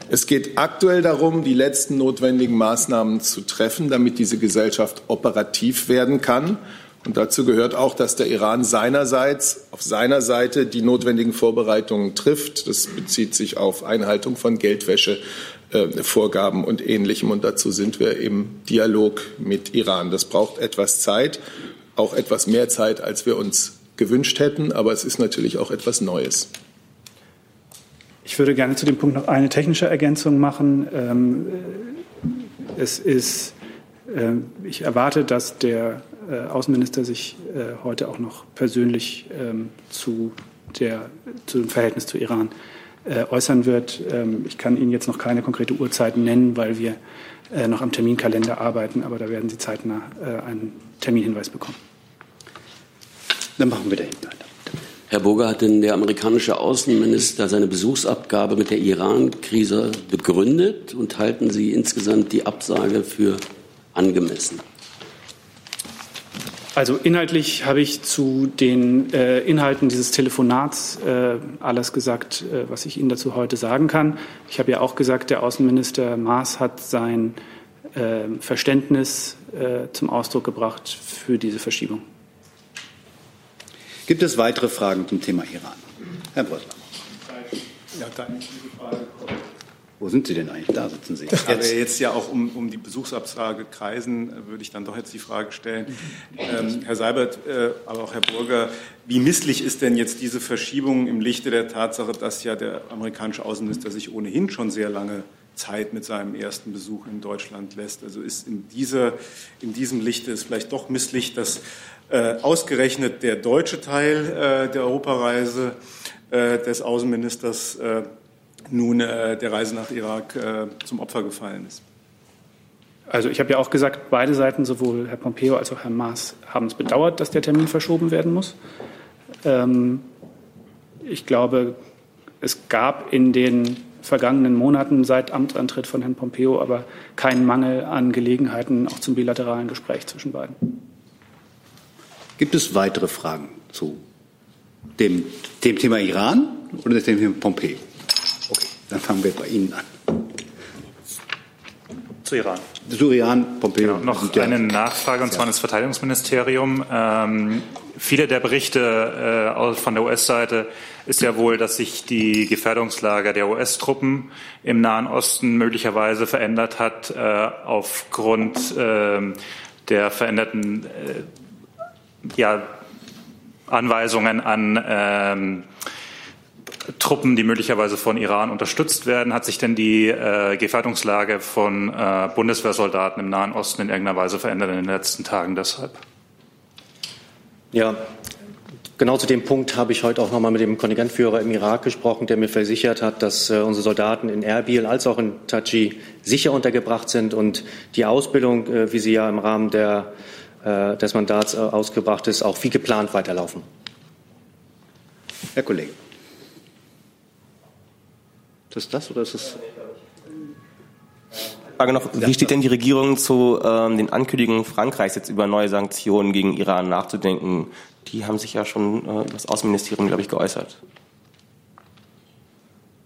Es geht aktuell darum, die letzten notwendigen Maßnahmen zu treffen, damit diese Gesellschaft operativ werden kann. Und dazu gehört auch, dass der Iran seinerseits auf seiner Seite die notwendigen Vorbereitungen trifft. Das bezieht sich auf Einhaltung von Geldwäsche, äh, und Ähnlichem. Und dazu sind wir im Dialog mit Iran. Das braucht etwas Zeit, auch etwas mehr Zeit, als wir uns gewünscht hätten. Aber es ist natürlich auch etwas Neues. Ich würde gerne zu dem Punkt noch eine technische Ergänzung machen. Ähm, es ist, ähm, ich erwarte, dass der äh, Außenminister sich äh, heute auch noch persönlich ähm, zu, der, zu dem Verhältnis zu Iran äh, äußern wird. Ähm, ich kann Ihnen jetzt noch keine konkrete Uhrzeit nennen, weil wir äh, noch am Terminkalender arbeiten, aber da werden Sie zeitnah äh, einen Terminhinweis bekommen. Dann machen wir da hinten weiter. Herr Burger, hat denn der amerikanische Außenminister seine Besuchsabgabe mit der Iran-Krise begründet und halten Sie insgesamt die Absage für angemessen? Also inhaltlich habe ich zu den äh, Inhalten dieses Telefonats äh, alles gesagt, äh, was ich Ihnen dazu heute sagen kann. Ich habe ja auch gesagt, der Außenminister Maas hat sein äh, Verständnis äh, zum Ausdruck gebracht für diese Verschiebung. Gibt es weitere Fragen zum Thema Iran? Herr Brössler. Ja, danke. Wo sind Sie denn eigentlich? Da sitzen Sie. Jetzt. Aber jetzt ja auch um, um die Besuchsabsage kreisen, würde ich dann doch jetzt die Frage stellen. Ähm, Herr Seibert, äh, aber auch Herr Burger, wie misslich ist denn jetzt diese Verschiebung im Lichte der Tatsache, dass ja der amerikanische Außenminister sich ohnehin schon sehr lange Zeit mit seinem ersten Besuch in Deutschland lässt? Also ist in, dieser, in diesem Lichte ist vielleicht doch misslich, dass äh, ausgerechnet der deutsche Teil äh, der Europareise äh, des Außenministers äh, nun äh, der Reise nach Irak äh, zum Opfer gefallen ist. Also ich habe ja auch gesagt, beide Seiten, sowohl Herr Pompeo als auch Herr Maas, haben es bedauert, dass der Termin verschoben werden muss. Ähm, ich glaube, es gab in den vergangenen Monaten seit Amtsantritt von Herrn Pompeo aber keinen Mangel an Gelegenheiten auch zum bilateralen Gespräch zwischen beiden. Gibt es weitere Fragen zu dem, dem Thema Iran oder dem Thema Pompeo? Dann fangen wir bei Ihnen an. Zu Iran. Zu Iran, Pompeo. Genau, noch eine Nachfrage, und zwar an das Verteidigungsministerium. Ähm, viele der Berichte äh, von der US-Seite ist ja wohl, dass sich die Gefährdungslage der US-Truppen im Nahen Osten möglicherweise verändert hat äh, aufgrund äh, der veränderten äh, ja, Anweisungen an ähm, Truppen, die möglicherweise von Iran unterstützt werden. Hat sich denn die äh, Gefährdungslage von äh, Bundeswehrsoldaten im Nahen Osten in irgendeiner Weise verändert in den letzten Tagen deshalb? Ja, genau zu dem Punkt habe ich heute auch noch mal mit dem Kontingentführer im Irak gesprochen, der mir versichert hat, dass äh, unsere Soldaten in Erbil als auch in Taji sicher untergebracht sind und die Ausbildung, äh, wie sie ja im Rahmen der, äh, des Mandats äh, ausgebracht ist, auch wie geplant weiterlaufen. Herr Kollege. Ist das das oder ist das? Frage noch, wie steht denn die Regierung zu ähm, den Ankündigungen Frankreichs, jetzt über neue Sanktionen gegen Iran nachzudenken? Die haben sich ja schon äh, das Außenministerium, glaube ich, geäußert.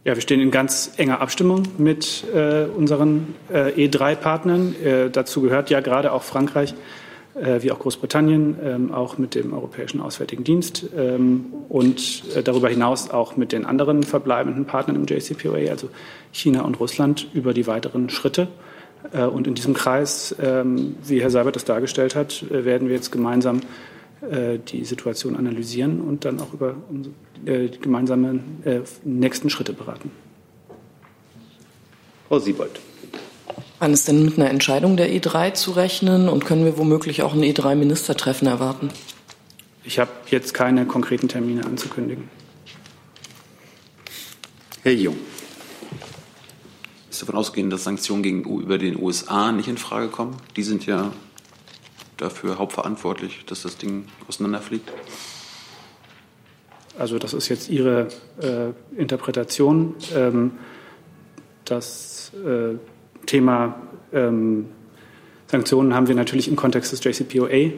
Ja, wir stehen in ganz enger Abstimmung mit äh, unseren äh, E3-Partnern. Äh, dazu gehört ja gerade auch Frankreich. Äh, wie auch Großbritannien, ähm, auch mit dem Europäischen Auswärtigen Dienst ähm, und äh, darüber hinaus auch mit den anderen verbleibenden Partnern im JCPOA, also China und Russland, über die weiteren Schritte. Äh, und in diesem Kreis, ähm, wie Herr Seibert das dargestellt hat, werden wir jetzt gemeinsam die Situation analysieren und dann auch über die gemeinsamen nächsten Schritte beraten. Frau Siebold. Wann ist denn mit einer Entscheidung der E3 zu rechnen und können wir womöglich auch ein E3-Ministertreffen erwarten? Ich habe jetzt keine konkreten Termine anzukündigen. Herr Jung. Ist davon ausgehen, dass Sanktionen gegenüber den USA nicht in Frage kommen? Die sind ja dafür hauptverantwortlich, dass das Ding auseinanderfliegt. Also das ist jetzt Ihre äh, Interpretation. Ähm, das äh, Thema ähm, Sanktionen haben wir natürlich im Kontext des JCPOA äh,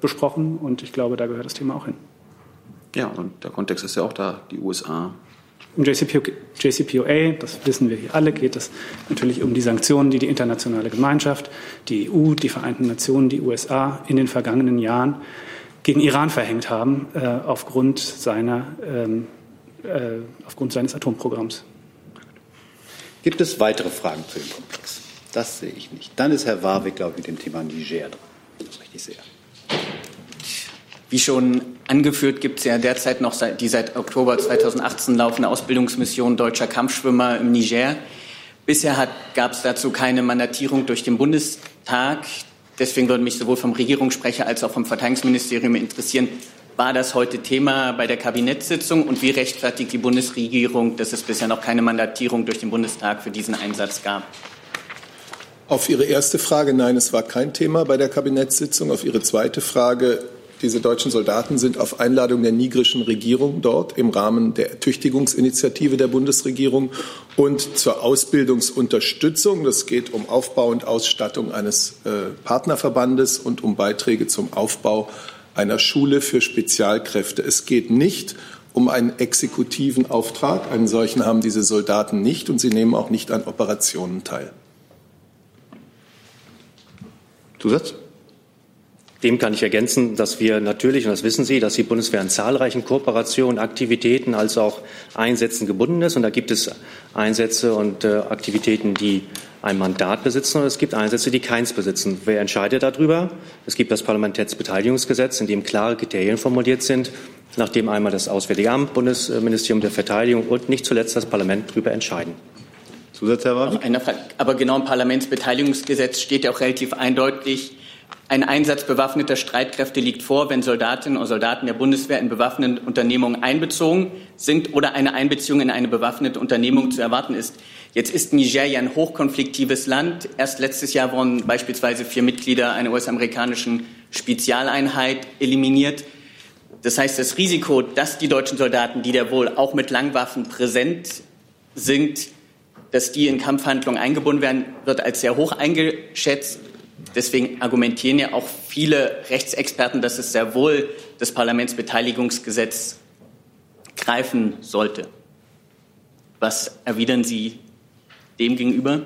besprochen und ich glaube, da gehört das Thema auch hin. Ja, und der Kontext ist ja auch da, die USA im JCPOA, das wissen wir hier alle, geht es natürlich um die Sanktionen, die die internationale Gemeinschaft, die EU, die Vereinten Nationen, die USA in den vergangenen Jahren gegen Iran verhängt haben, äh, aufgrund, seiner, ähm, äh, aufgrund seines Atomprogramms. Gibt es weitere Fragen zu dem Komplex? Das sehe ich nicht. Dann ist Herr Warwick, glaube ich, mit dem Thema Niger dran. Das richtig sehe. Wie schon angeführt, gibt es ja derzeit noch die seit Oktober 2018 laufende Ausbildungsmission deutscher Kampfschwimmer im Niger. Bisher gab es dazu keine Mandatierung durch den Bundestag. Deswegen würde mich sowohl vom Regierungssprecher als auch vom Verteidigungsministerium interessieren, war das heute Thema bei der Kabinettssitzung und wie rechtfertigt die Bundesregierung, dass es bisher noch keine Mandatierung durch den Bundestag für diesen Einsatz gab? Auf Ihre erste Frage, nein, es war kein Thema bei der Kabinettssitzung. Auf Ihre zweite Frage, diese deutschen Soldaten sind auf Einladung der nigrischen Regierung dort im Rahmen der Ertüchtigungsinitiative der Bundesregierung und zur Ausbildungsunterstützung. Das geht um Aufbau und Ausstattung eines äh, Partnerverbandes und um Beiträge zum Aufbau einer Schule für Spezialkräfte. Es geht nicht um einen exekutiven Auftrag. Einen solchen haben diese Soldaten nicht und sie nehmen auch nicht an Operationen teil. Zusatz? Dem kann ich ergänzen, dass wir natürlich, und das wissen Sie, dass die Bundeswehr an zahlreichen Kooperationen, Aktivitäten als auch Einsätzen gebunden ist. Und da gibt es Einsätze und äh, Aktivitäten, die ein Mandat besitzen und es gibt Einsätze, die keins besitzen. Wer entscheidet darüber? Es gibt das Parlamentariatsbeteiligungsgesetz, in dem klare Kriterien formuliert sind, nachdem einmal das Auswärtige Amt, Bundesministerium der Verteidigung und nicht zuletzt das Parlament darüber entscheiden. Zusatz, Herr Aber genau im Parlamentsbeteiligungsgesetz steht ja auch relativ eindeutig, ein Einsatz bewaffneter Streitkräfte liegt vor, wenn Soldatinnen und Soldaten der Bundeswehr in bewaffnete Unternehmungen einbezogen sind oder eine Einbeziehung in eine bewaffnete Unternehmung zu erwarten ist. Jetzt ist Nigeria ein hochkonfliktives Land. Erst letztes Jahr wurden beispielsweise vier Mitglieder einer US-amerikanischen Spezialeinheit eliminiert. Das heißt, das Risiko, dass die deutschen Soldaten, die da wohl auch mit Langwaffen präsent sind, dass die in Kampfhandlungen eingebunden werden, wird als sehr hoch eingeschätzt. Deswegen argumentieren ja auch viele Rechtsexperten, dass es sehr wohl das Parlamentsbeteiligungsgesetz greifen sollte. Was erwidern Sie dem gegenüber?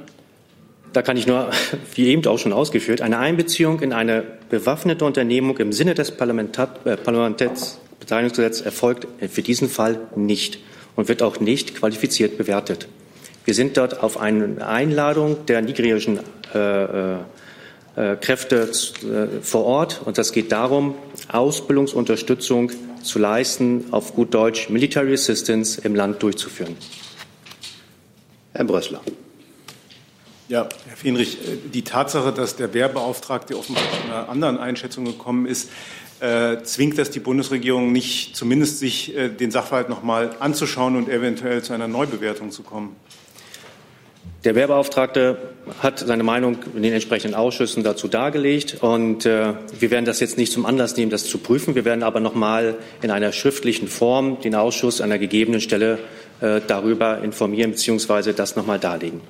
Da kann ich nur, wie eben auch schon ausgeführt, eine Einbeziehung in eine bewaffnete Unternehmung im Sinne des äh, Parlamentsbeteiligungsgesetzes erfolgt für diesen Fall nicht und wird auch nicht qualifiziert bewertet. Wir sind dort auf eine Einladung der nigerischen äh, äh äh, Kräfte äh, vor Ort. Und das geht darum, Ausbildungsunterstützung zu leisten, auf gut Deutsch Military Assistance im Land durchzuführen. Herr Brössler. Ja, Herr Fenrich, äh, die Tatsache, dass der Wehrbeauftragte offenbar zu einer anderen Einschätzung gekommen ist, äh, zwingt das die Bundesregierung nicht, zumindest sich äh, den Sachverhalt noch mal anzuschauen und eventuell zu einer Neubewertung zu kommen? Der Wehrbeauftragte hat seine Meinung in den entsprechenden Ausschüssen dazu dargelegt. Und äh, wir werden das jetzt nicht zum Anlass nehmen, das zu prüfen. Wir werden aber noch mal in einer schriftlichen Form den Ausschuss an einer gegebenen Stelle äh, darüber informieren bzw. das noch mal darlegen.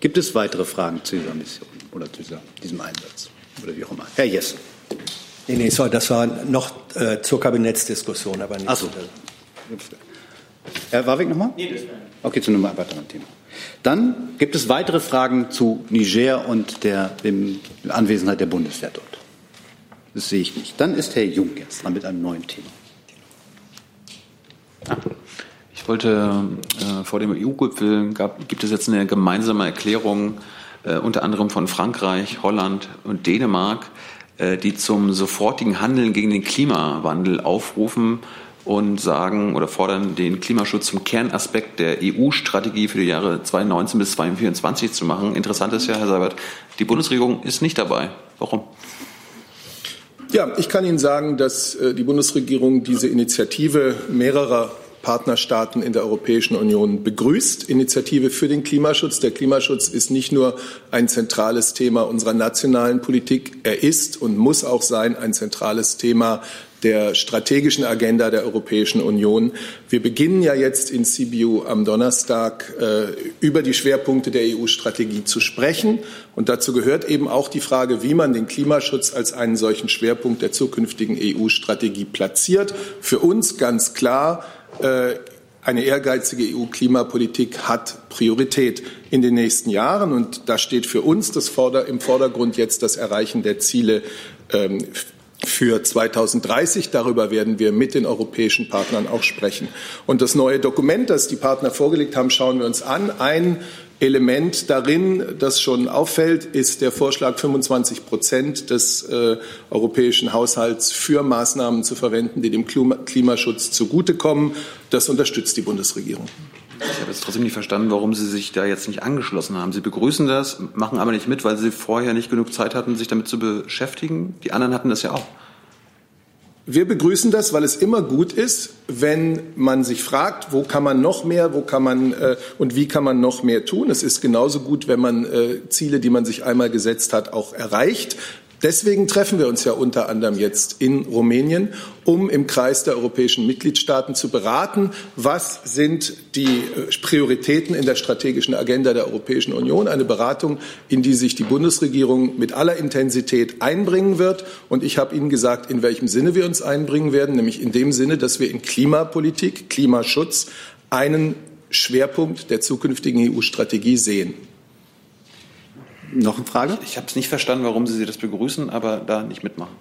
Gibt es weitere Fragen zu dieser Mission oder zu diesem Einsatz oder wie auch immer? Herr Jessen. Nee, nee, das war noch äh, zur Kabinettsdiskussion, aber nicht. Ach so. Herr Warwick nochmal? Nee, das wäre Okay, zu einem weiteren Thema. Dann gibt es weitere Fragen zu Niger und der dem Anwesenheit der Bundeswehr dort. Das sehe ich nicht. Dann ist Herr Jung jetzt dran mit einem neuen Thema. Ah. Ich wollte äh, vor dem EU-Gipfel gibt es jetzt eine gemeinsame Erklärung äh, unter anderem von Frankreich, Holland und Dänemark, äh, die zum sofortigen Handeln gegen den Klimawandel aufrufen und sagen oder fordern, den Klimaschutz zum Kernaspekt der EU-Strategie für die Jahre 2019 bis 2024 zu machen. Interessant ist ja, Herr Seibert, die Bundesregierung ist nicht dabei. Warum? Ja, ich kann Ihnen sagen, dass äh, die Bundesregierung diese Initiative mehrerer Partnerstaaten in der Europäischen Union begrüßt. Initiative für den Klimaschutz. Der Klimaschutz ist nicht nur ein zentrales Thema unserer nationalen Politik, er ist und muss auch sein ein zentrales Thema der strategischen Agenda der Europäischen Union. Wir beginnen ja jetzt in Sibiu am Donnerstag äh, über die Schwerpunkte der EU-Strategie zu sprechen. Und dazu gehört eben auch die Frage, wie man den Klimaschutz als einen solchen Schwerpunkt der zukünftigen EU-Strategie platziert. Für uns ganz klar, äh, eine ehrgeizige EU-Klimapolitik hat Priorität in den nächsten Jahren. Und da steht für uns das Vorder im Vordergrund jetzt das Erreichen der Ziele ähm, für 2030. Darüber werden wir mit den europäischen Partnern auch sprechen. Und das neue Dokument, das die Partner vorgelegt haben, schauen wir uns an. Ein Element darin, das schon auffällt, ist der Vorschlag, 25 Prozent des äh, europäischen Haushalts für Maßnahmen zu verwenden, die dem Klimaschutz zugutekommen. Das unterstützt die Bundesregierung. Ich habe jetzt trotzdem nicht verstanden, warum Sie sich da jetzt nicht angeschlossen haben. Sie begrüßen das, machen aber nicht mit, weil Sie vorher nicht genug Zeit hatten, sich damit zu beschäftigen. Die anderen hatten das ja auch. Wir begrüßen das, weil es immer gut ist, wenn man sich fragt, wo kann man noch mehr, wo kann man äh, und wie kann man noch mehr tun. Es ist genauso gut, wenn man äh, Ziele, die man sich einmal gesetzt hat, auch erreicht. Deswegen treffen wir uns ja unter anderem jetzt in Rumänien, um im Kreis der europäischen Mitgliedstaaten zu beraten, was sind die äh, Prioritäten in der strategischen Agenda der Europäischen Union. Eine Beratung, in die sich die Bundesregierung mit aller Intensität einbringen wird. Und ich habe Ihnen gesagt, in welchem Sinne wir uns einbringen werden, nämlich in dem Sinne, dass wir in Klimapolitik, Klimaschutz einen Schwerpunkt der zukünftigen EU-Strategie sehen. Noch eine Frage? Ich, ich habe es nicht verstanden, warum Sie das begrüßen, aber da nicht mitmachen.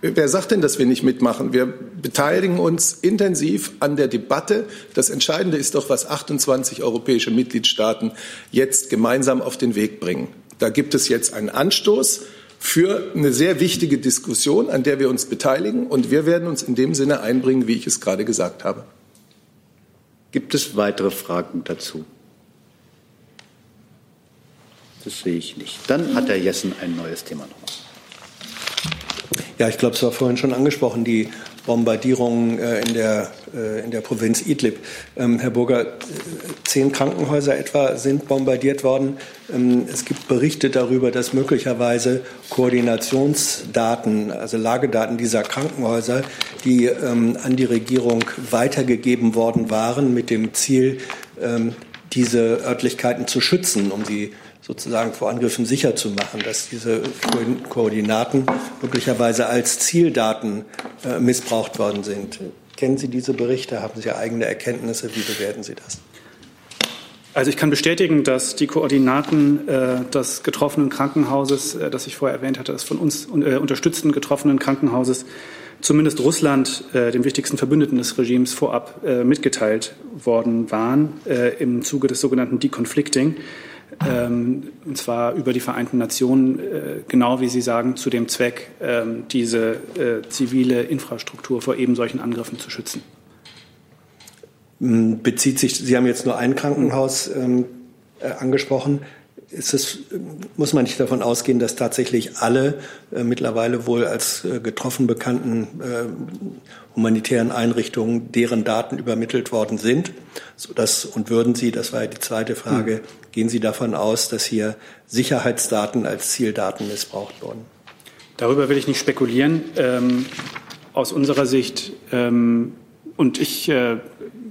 Wer sagt denn, dass wir nicht mitmachen? Wir beteiligen uns intensiv an der Debatte. Das Entscheidende ist doch, was 28 europäische Mitgliedstaaten jetzt gemeinsam auf den Weg bringen. Da gibt es jetzt einen Anstoß für eine sehr wichtige Diskussion, an der wir uns beteiligen. Und wir werden uns in dem Sinne einbringen, wie ich es gerade gesagt habe. Gibt es weitere Fragen dazu? Das sehe ich nicht. Dann hat Herr Jessen ein neues Thema nochmal. Ja, ich glaube, es war vorhin schon angesprochen, die Bombardierungen äh, in, der, äh, in der Provinz Idlib. Ähm, Herr Burger, äh, zehn Krankenhäuser etwa sind bombardiert worden. Ähm, es gibt Berichte darüber, dass möglicherweise Koordinationsdaten, also Lagedaten dieser Krankenhäuser, die ähm, an die Regierung weitergegeben worden waren, mit dem Ziel, diese Örtlichkeiten zu schützen, um sie sozusagen vor Angriffen sicher zu machen, dass diese Koordinaten möglicherweise als Zieldaten äh, missbraucht worden sind. Kennen Sie diese Berichte? Haben Sie eigene Erkenntnisse? Wie bewerten Sie das? Also ich kann bestätigen, dass die Koordinaten äh, des getroffenen Krankenhauses, äh, das ich vorher erwähnt hatte, des von uns äh, unterstützten getroffenen Krankenhauses, zumindest Russland, äh, dem wichtigsten Verbündeten des Regimes, vorab äh, mitgeteilt worden waren äh, im Zuge des sogenannten Deconflicting ähm, und zwar über die Vereinten Nationen, äh, genau wie Sie sagen, zu dem Zweck, ähm, diese äh, zivile Infrastruktur vor eben solchen Angriffen zu schützen. Hm, bezieht sich, Sie haben jetzt nur ein Krankenhaus ähm, äh, angesprochen. Ist es, muss man nicht davon ausgehen, dass tatsächlich alle äh, mittlerweile wohl als äh, getroffen bekannten äh, humanitären Einrichtungen, deren Daten übermittelt worden sind? Sodass, und würden Sie, das war ja die zweite Frage, hm. gehen Sie davon aus, dass hier Sicherheitsdaten als Zieldaten missbraucht wurden? Darüber will ich nicht spekulieren. Ähm, aus unserer Sicht, ähm, und ich äh,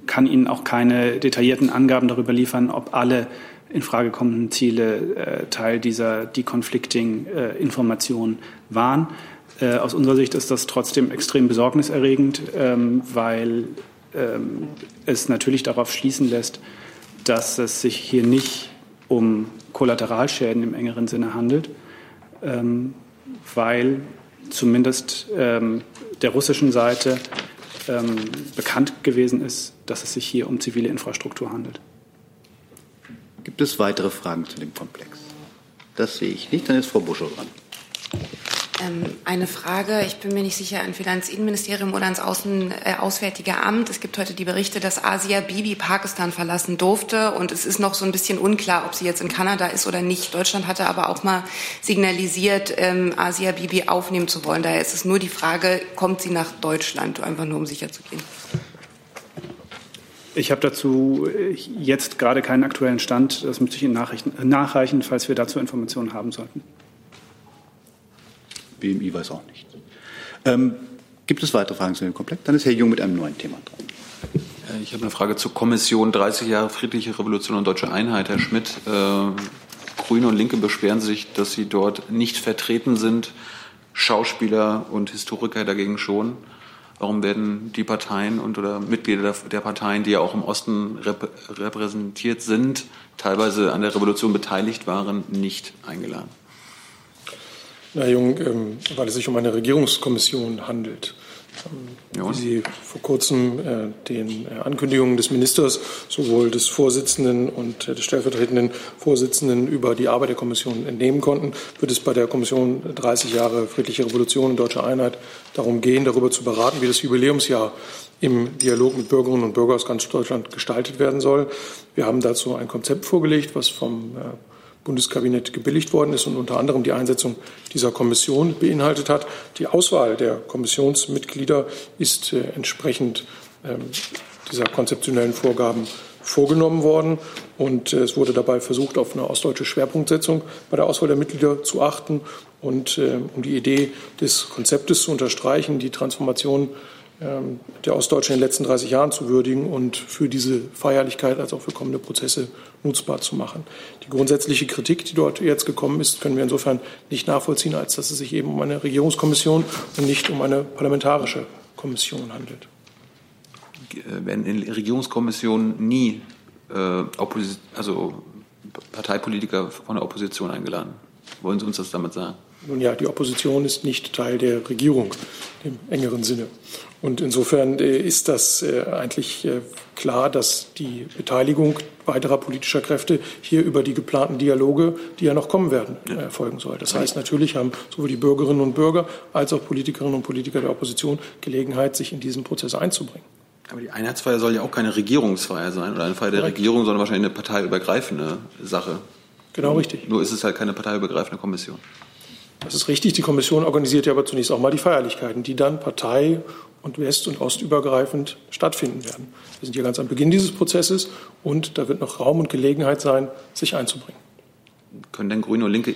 kann Ihnen auch keine detaillierten Angaben darüber liefern, ob alle in Frage kommenden Ziele äh, Teil dieser Deconflicting-Information äh, waren. Äh, aus unserer Sicht ist das trotzdem extrem besorgniserregend, ähm, weil ähm, es natürlich darauf schließen lässt, dass es sich hier nicht um Kollateralschäden im engeren Sinne handelt, ähm, weil zumindest ähm, der russischen Seite ähm, bekannt gewesen ist, dass es sich hier um zivile Infrastruktur handelt. Gibt es weitere Fragen zu dem Komplex? Das sehe ich nicht. Dann ist Frau Buschow dran. Ähm, eine Frage, ich bin mir nicht sicher, entweder ans Innenministerium oder ans Außen, äh, Auswärtige Amt. Es gibt heute die Berichte, dass Asia Bibi Pakistan verlassen durfte und es ist noch so ein bisschen unklar, ob sie jetzt in Kanada ist oder nicht. Deutschland hatte aber auch mal signalisiert, ähm, Asia Bibi aufnehmen zu wollen. Daher ist es nur die Frage, kommt sie nach Deutschland, einfach nur um sicher zu gehen. Ich habe dazu äh, jetzt gerade keinen aktuellen Stand. Das müsste ich Ihnen nachreichen, falls wir dazu Informationen haben sollten. BMI weiß auch nicht. Ähm, gibt es weitere Fragen zu dem Komplex? Dann ist Herr Jung mit einem neuen Thema dran. Äh, ich habe eine Frage zur Kommission 30 Jahre friedliche Revolution und deutsche Einheit. Herr Schmidt, äh, Grüne und Linke beschweren sich, dass sie dort nicht vertreten sind. Schauspieler und Historiker dagegen schon. Warum werden die Parteien und oder Mitglieder der Parteien, die ja auch im Osten rep repräsentiert sind, teilweise an der Revolution beteiligt waren, nicht eingeladen? Herr Jung, ähm, weil es sich um eine Regierungskommission handelt. Wie Sie vor kurzem äh, den äh, Ankündigungen des Ministers, sowohl des Vorsitzenden und äh, des stellvertretenden Vorsitzenden über die Arbeit der Kommission entnehmen konnten, wird es bei der Kommission 30 Jahre friedliche Revolution und deutsche Einheit darum gehen, darüber zu beraten, wie das Jubiläumsjahr im Dialog mit Bürgerinnen und Bürgern aus ganz Deutschland gestaltet werden soll. Wir haben dazu ein Konzept vorgelegt, was vom Bundeskabinett gebilligt worden ist und unter anderem die Einsetzung dieser Kommission beinhaltet hat. Die Auswahl der Kommissionsmitglieder ist äh, entsprechend ähm, dieser konzeptionellen Vorgaben vorgenommen worden. Und äh, es wurde dabei versucht, auf eine ostdeutsche Schwerpunktsetzung bei der Auswahl der Mitglieder zu achten und äh, um die Idee des Konzeptes zu unterstreichen, die Transformation ähm, der Ostdeutschen in den letzten 30 Jahren zu würdigen und für diese Feierlichkeit als auch für kommende Prozesse nutzbar zu machen. Die grundsätzliche Kritik, die dort jetzt gekommen ist, können wir insofern nicht nachvollziehen, als dass es sich eben um eine Regierungskommission und nicht um eine parlamentarische Kommission handelt. Werden in Regierungskommissionen nie äh, also Parteipolitiker von der Opposition eingeladen? Wollen Sie uns das damit sagen? Nun ja, die Opposition ist nicht Teil der Regierung im engeren Sinne. Und insofern äh, ist das äh, eigentlich äh, klar, dass die Beteiligung weiterer politischer Kräfte hier über die geplanten Dialoge, die ja noch kommen werden, erfolgen soll. Das heißt, natürlich haben sowohl die Bürgerinnen und Bürger als auch Politikerinnen und Politiker der Opposition Gelegenheit, sich in diesen Prozess einzubringen. Aber die Einheitsfeier soll ja auch keine Regierungsfeier sein oder eine Feier der Regierung, sondern wahrscheinlich eine parteiübergreifende Sache. Genau richtig. Nur ist es halt keine parteiübergreifende Kommission. Das ist richtig. Die Kommission organisiert ja aber zunächst auch mal die Feierlichkeiten, die dann partei- und west- und ostübergreifend stattfinden werden. Wir sind hier ganz am Beginn dieses Prozesses und da wird noch Raum und Gelegenheit sein, sich einzubringen. Können denn Grüne und Linke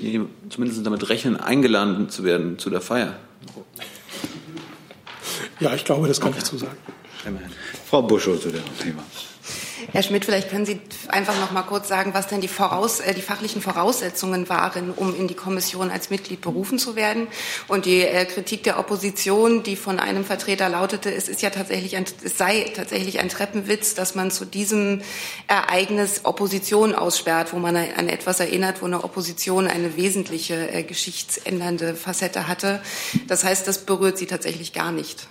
zumindest damit rechnen, eingeladen zu werden zu der Feier? Ja, ich glaube, das kann okay. ich zusagen. Frau Buschow zu dem Thema. Herr Schmidt, vielleicht können Sie einfach noch mal kurz sagen, was denn die, Voraus äh, die fachlichen Voraussetzungen waren, um in die Kommission als Mitglied berufen zu werden. Und die äh, Kritik der Opposition, die von einem Vertreter lautete, es ist ja tatsächlich ein, es sei tatsächlich ein Treppenwitz, dass man zu diesem Ereignis Opposition aussperrt, wo man an etwas erinnert, wo eine Opposition eine wesentliche äh, geschichtsändernde Facette hatte. Das heißt, das berührt Sie tatsächlich gar nicht.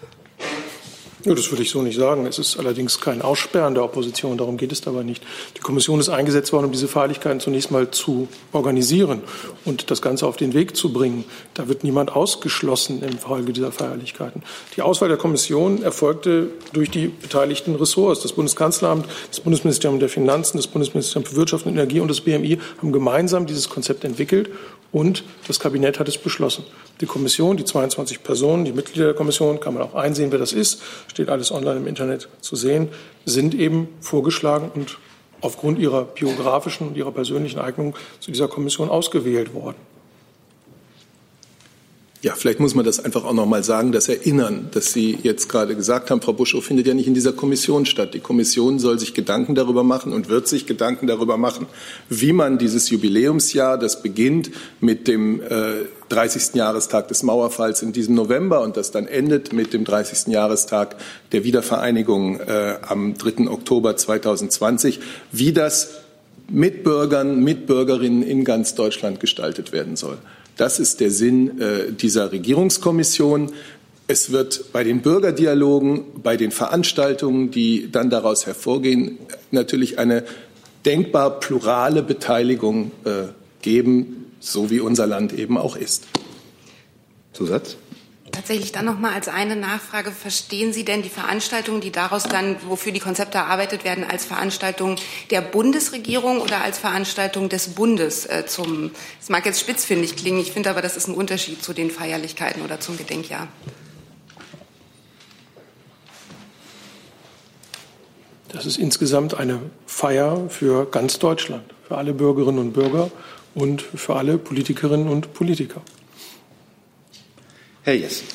Ja, das würde ich so nicht sagen. Es ist allerdings kein Aussperren der Opposition. Darum geht es dabei nicht. Die Kommission ist eingesetzt worden, um diese Feierlichkeiten zunächst mal zu organisieren und das Ganze auf den Weg zu bringen. Da wird niemand ausgeschlossen im Folge dieser Feierlichkeiten. Die Auswahl der Kommission erfolgte durch die beteiligten Ressorts. Das Bundeskanzleramt, das Bundesministerium der Finanzen, das Bundesministerium für Wirtschaft und Energie und das BMI haben gemeinsam dieses Konzept entwickelt und das Kabinett hat es beschlossen. Die Kommission, die 22 Personen, die Mitglieder der Kommission, kann man auch einsehen, wer das ist, steht alles online im Internet zu sehen, sind eben vorgeschlagen und aufgrund ihrer biografischen und ihrer persönlichen Eignung zu dieser Kommission ausgewählt worden. Ja, vielleicht muss man das einfach auch noch mal sagen, das Erinnern, das Sie jetzt gerade gesagt haben, Frau Buschow, findet ja nicht in dieser Kommission statt. Die Kommission soll sich Gedanken darüber machen und wird sich Gedanken darüber machen, wie man dieses Jubiläumsjahr, das beginnt mit dem äh, 30. Jahrestag des Mauerfalls in diesem November und das dann endet mit dem 30. Jahrestag der Wiedervereinigung äh, am 3. Oktober 2020, wie das mit Bürgern, mit Bürgerinnen in ganz Deutschland gestaltet werden soll. Das ist der Sinn äh, dieser Regierungskommission. es wird bei den Bürgerdialogen, bei den Veranstaltungen, die dann daraus hervorgehen, natürlich eine denkbar plurale Beteiligung äh, geben, so wie unser Land eben auch ist. Zusatz? Tatsächlich dann noch mal als eine Nachfrage: Verstehen Sie denn die Veranstaltungen, die daraus dann, wofür die Konzepte erarbeitet werden, als Veranstaltung der Bundesregierung oder als Veranstaltung des Bundes? Äh, zum, es mag jetzt spitzfindig klingen, ich finde aber, das ist ein Unterschied zu den Feierlichkeiten oder zum Gedenkjahr. Das ist insgesamt eine Feier für ganz Deutschland, für alle Bürgerinnen und Bürger und für alle Politikerinnen und Politiker. Herr Jessen.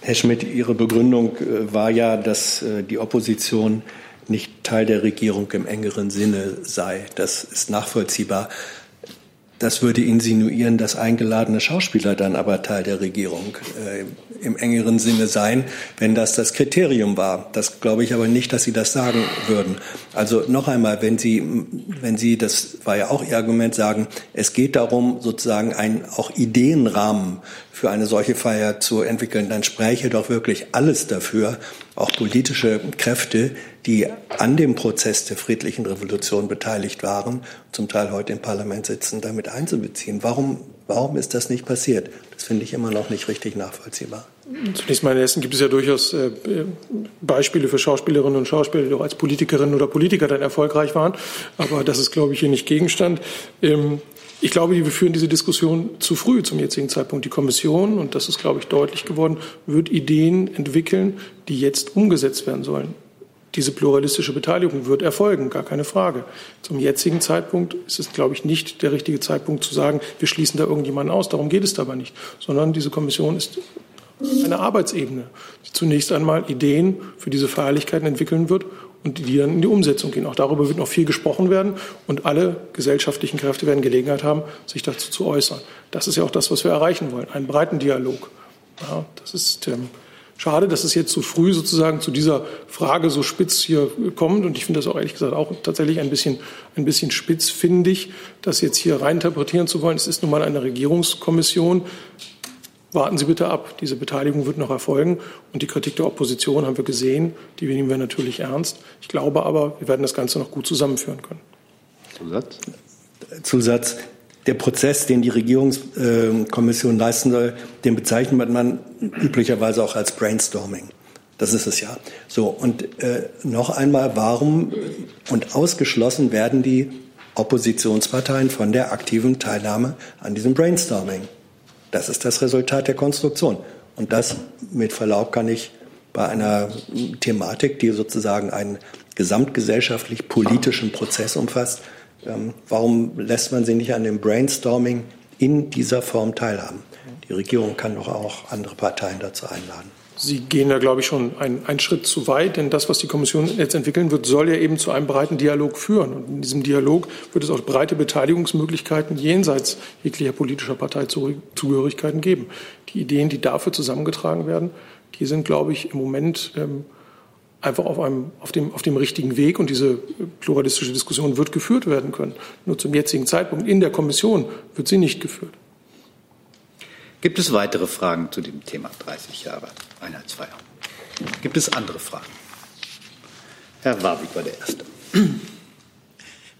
Herr Schmidt, Ihre Begründung äh, war ja, dass äh, die Opposition nicht Teil der Regierung im engeren Sinne sei. Das ist nachvollziehbar. Das würde insinuieren, dass eingeladene Schauspieler dann aber Teil der Regierung äh, im engeren Sinne sein, wenn das das Kriterium war. Das glaube ich aber nicht, dass Sie das sagen würden. Also noch einmal, wenn Sie, wenn Sie, das war ja auch Ihr Argument, sagen, es geht darum, sozusagen einen auch Ideenrahmen für eine solche Feier zu entwickeln, dann spräche doch wirklich alles dafür, auch politische Kräfte, die an dem Prozess der friedlichen Revolution beteiligt waren, zum Teil heute im Parlament sitzen, damit einzubeziehen. Warum, warum ist das nicht passiert? Das finde ich immer noch nicht richtig nachvollziehbar. Zunächst mal in Hessen gibt es ja durchaus äh, Beispiele für Schauspielerinnen und Schauspieler, die auch als Politikerinnen oder Politiker dann erfolgreich waren. Aber das ist, glaube ich, hier nicht Gegenstand. Ähm, ich glaube, wir führen diese Diskussion zu früh zum jetzigen Zeitpunkt. Die Kommission, und das ist, glaube ich, deutlich geworden, wird Ideen entwickeln, die jetzt umgesetzt werden sollen. Diese pluralistische Beteiligung wird erfolgen, gar keine Frage. Zum jetzigen Zeitpunkt ist es, glaube ich, nicht der richtige Zeitpunkt zu sagen, wir schließen da irgendjemanden aus. Darum geht es dabei nicht. Sondern diese Kommission ist eine Arbeitsebene, die zunächst einmal Ideen für diese Feierlichkeiten entwickeln wird und die dann in die Umsetzung gehen. Auch darüber wird noch viel gesprochen werden und alle gesellschaftlichen Kräfte werden Gelegenheit haben, sich dazu zu äußern. Das ist ja auch das, was wir erreichen wollen, einen breiten Dialog. Ja, das ist ähm, schade, dass es jetzt so früh sozusagen zu dieser Frage so spitz hier kommt und ich finde das auch ehrlich gesagt auch tatsächlich ein bisschen, ein bisschen spitzfindig, das jetzt hier reininterpretieren zu wollen. Es ist nun mal eine Regierungskommission warten Sie bitte ab. Diese Beteiligung wird noch erfolgen. Und die Kritik der Opposition haben wir gesehen. Die nehmen wir natürlich ernst. Ich glaube aber, wir werden das Ganze noch gut zusammenführen können. Zusatz? Zusatz. Der Prozess, den die Regierungskommission leisten soll, den bezeichnet man üblicherweise auch als Brainstorming. Das ist es ja. So, und äh, noch einmal, warum und ausgeschlossen werden die Oppositionsparteien von der aktiven Teilnahme an diesem Brainstorming? Das ist das Resultat der Konstruktion. Und das, mit Verlaub, kann ich bei einer Thematik, die sozusagen einen gesamtgesellschaftlich politischen Prozess umfasst, ähm, warum lässt man sie nicht an dem Brainstorming in dieser Form teilhaben? Die Regierung kann doch auch andere Parteien dazu einladen. Sie gehen da, glaube ich, schon einen, einen, Schritt zu weit, denn das, was die Kommission jetzt entwickeln wird, soll ja eben zu einem breiten Dialog führen. Und in diesem Dialog wird es auch breite Beteiligungsmöglichkeiten jenseits jeglicher politischer Parteizugehörigkeiten geben. Die Ideen, die dafür zusammengetragen werden, die sind, glaube ich, im Moment ähm, einfach auf, einem, auf, dem, auf dem richtigen Weg und diese pluralistische Diskussion wird geführt werden können. Nur zum jetzigen Zeitpunkt in der Kommission wird sie nicht geführt. Gibt es weitere Fragen zu dem Thema 30 Jahre Einheitsfeier? Gibt es andere Fragen? Herr Warwick war der Erste.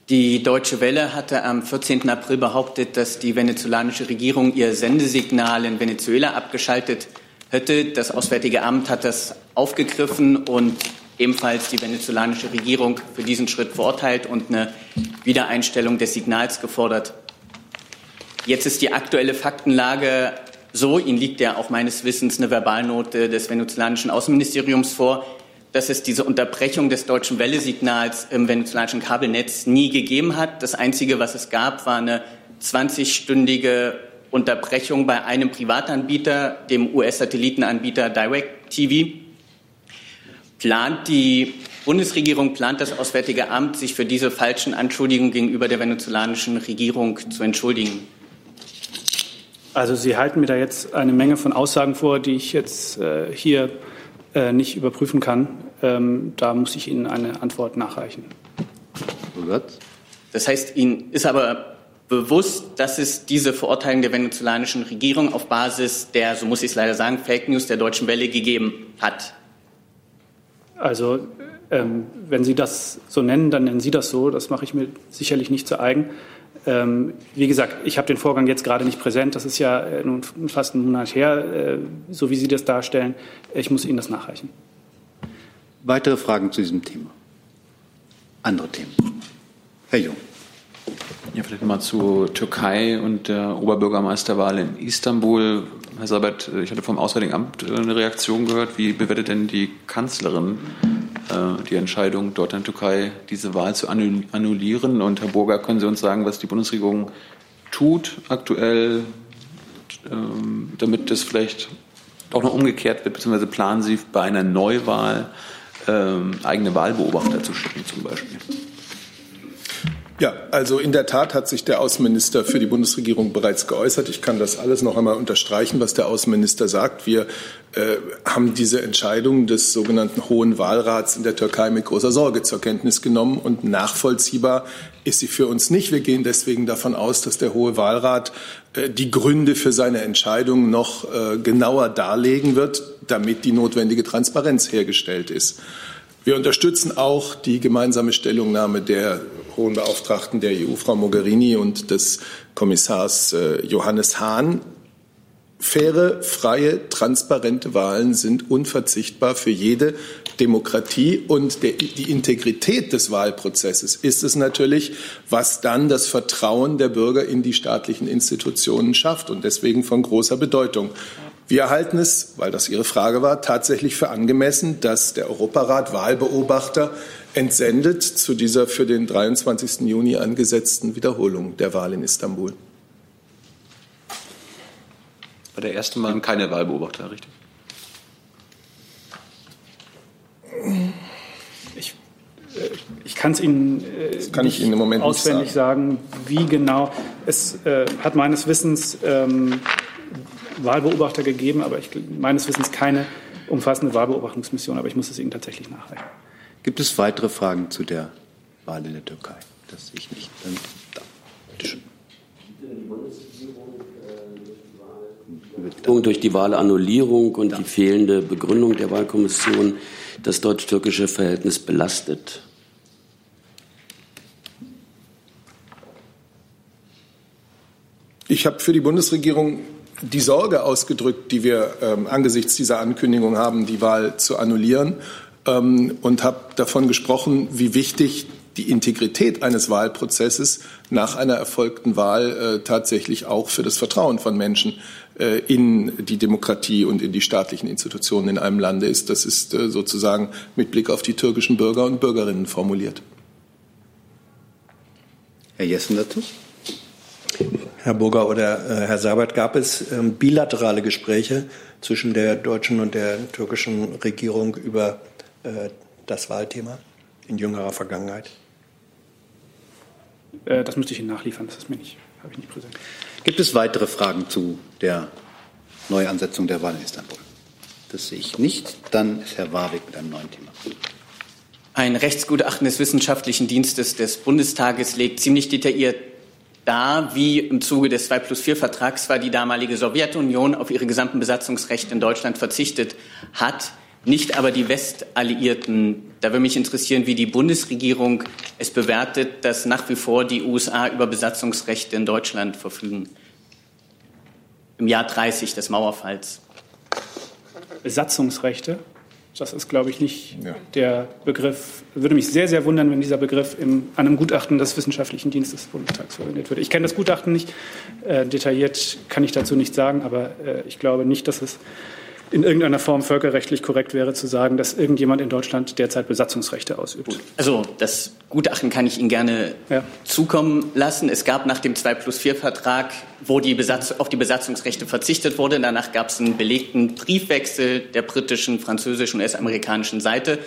Die Deutsche Welle hatte am 14. April behauptet, dass die venezolanische Regierung ihr Sendesignal in Venezuela abgeschaltet hätte. Das Auswärtige Amt hat das aufgegriffen und ebenfalls die venezolanische Regierung für diesen Schritt verurteilt und eine Wiedereinstellung des Signals gefordert. Jetzt ist die aktuelle Faktenlage so. Ihnen liegt ja auch meines Wissens eine Verbalnote des venezolanischen Außenministeriums vor, dass es diese Unterbrechung des deutschen Welle-Signals im venezolanischen Kabelnetz nie gegeben hat. Das Einzige, was es gab, war eine 20-stündige Unterbrechung bei einem Privatanbieter, dem US-Satellitenanbieter DirecTV. Plant die Bundesregierung, plant das Auswärtige Amt, sich für diese falschen Anschuldigungen gegenüber der venezolanischen Regierung zu entschuldigen? Also Sie halten mir da jetzt eine Menge von Aussagen vor, die ich jetzt äh, hier äh, nicht überprüfen kann. Ähm, da muss ich Ihnen eine Antwort nachreichen. Das heißt, Ihnen ist aber bewusst, dass es diese Verurteilung der venezolanischen Regierung auf Basis der, so muss ich es leider sagen, Fake News der Deutschen Welle gegeben hat? Also, ähm, wenn Sie das so nennen, dann nennen Sie das so. Das mache ich mir sicherlich nicht zu eigen. Ähm, wie gesagt, ich habe den Vorgang jetzt gerade nicht präsent. Das ist ja äh, nun fast einen Monat her, äh, so wie Sie das darstellen. Ich muss Ihnen das nachreichen. Weitere Fragen zu diesem Thema? Andere Themen? Herr Jung. Ja, vielleicht mal zu Türkei und der Oberbürgermeisterwahl in Istanbul. Herr Sabat, ich hatte vom Auswärtigen Amt eine Reaktion gehört. Wie bewertet denn die Kanzlerin äh, die Entscheidung, dort in der Türkei diese Wahl zu annullieren? Und Herr Burger, können Sie uns sagen, was die Bundesregierung tut aktuell, ähm, damit das vielleicht auch noch umgekehrt wird, beziehungsweise planen Sie bei einer Neuwahl ähm, eigene Wahlbeobachter zu schicken zum Beispiel? Ja, also in der Tat hat sich der Außenminister für die Bundesregierung bereits geäußert. Ich kann das alles noch einmal unterstreichen, was der Außenminister sagt. Wir äh, haben diese Entscheidung des sogenannten Hohen Wahlrats in der Türkei mit großer Sorge zur Kenntnis genommen und nachvollziehbar ist sie für uns nicht. Wir gehen deswegen davon aus, dass der Hohe Wahlrat äh, die Gründe für seine Entscheidung noch äh, genauer darlegen wird, damit die notwendige Transparenz hergestellt ist. Wir unterstützen auch die gemeinsame Stellungnahme der Hohen Beauftragten der EU, Frau Mogherini, und des Kommissars äh, Johannes Hahn. Faire, freie, transparente Wahlen sind unverzichtbar für jede Demokratie und der, die Integrität des Wahlprozesses ist es natürlich, was dann das Vertrauen der Bürger in die staatlichen Institutionen schafft und deswegen von großer Bedeutung. Wir halten es, weil das Ihre Frage war, tatsächlich für angemessen, dass der Europarat Wahlbeobachter entsendet zu dieser für den 23. Juni angesetzten Wiederholung der Wahl in Istanbul. Bei der ersten Mal keine Wahlbeobachter, richtig? Ich, äh, ich kann es Ihnen, äh, kann ich Ihnen im Moment auswendig sagen. sagen. wie genau. Es äh, hat meines Wissens ähm, Wahlbeobachter gegeben, aber ich, meines Wissens keine umfassende Wahlbeobachtungsmission. Aber ich muss es Ihnen tatsächlich nachreichen. Gibt es weitere Fragen zu der Wahl in der Türkei? Das sehe ich nicht. Dann da. Bitte schön. Durch die Wahlannullierung und die fehlende Begründung der Wahlkommission das deutsch-türkische Verhältnis belastet? Ich habe für die Bundesregierung die Sorge ausgedrückt, die wir ähm, angesichts dieser Ankündigung haben, die Wahl zu annullieren ähm, und habe davon gesprochen, wie wichtig die Integrität eines Wahlprozesses nach einer erfolgten Wahl äh, tatsächlich auch für das Vertrauen von Menschen äh, in die Demokratie und in die staatlichen Institutionen in einem Lande ist. Das ist äh, sozusagen mit Blick auf die türkischen Bürger und Bürgerinnen formuliert. Herr Jessen dazu? Herr Burger oder äh, Herr Sabat, gab es ähm, bilaterale Gespräche zwischen der deutschen und der türkischen Regierung über äh, das Wahlthema in jüngerer Vergangenheit? Äh, das müsste ich Ihnen nachliefern, das ist mir nicht, habe ich nicht präsent. Gibt es weitere Fragen zu der Neuansetzung der Wahl in Istanbul? Das sehe ich nicht. Dann ist Herr Warwick mit einem neuen Thema. Ein Rechtsgutachten des Wissenschaftlichen Dienstes des Bundestages legt ziemlich detailliert dar, wie im Zuge des 2 plus 4 Vertrags zwar die damalige Sowjetunion auf ihre gesamten Besatzungsrechte in Deutschland verzichtet hat, nicht aber die Westalliierten. Da würde mich interessieren, wie die Bundesregierung es bewertet, dass nach wie vor die USA über Besatzungsrechte in Deutschland verfügen. Im Jahr 30 des Mauerfalls. Besatzungsrechte? Das ist, glaube ich, nicht ja. der Begriff. Würde mich sehr, sehr wundern, wenn dieser Begriff im, an einem Gutachten des Wissenschaftlichen Dienstes des Bundestags verwendet würde. Ich kenne das Gutachten nicht. Äh, detailliert kann ich dazu nicht sagen, aber äh, ich glaube nicht, dass es in irgendeiner Form völkerrechtlich korrekt wäre zu sagen, dass irgendjemand in Deutschland derzeit Besatzungsrechte ausübt. Also das Gutachten kann ich Ihnen gerne ja. zukommen lassen. Es gab nach dem 2 plus 4 Vertrag, wo die Besatz auf die Besatzungsrechte verzichtet wurde, danach gab es einen belegten Briefwechsel der britischen, französischen und US-amerikanischen Seite,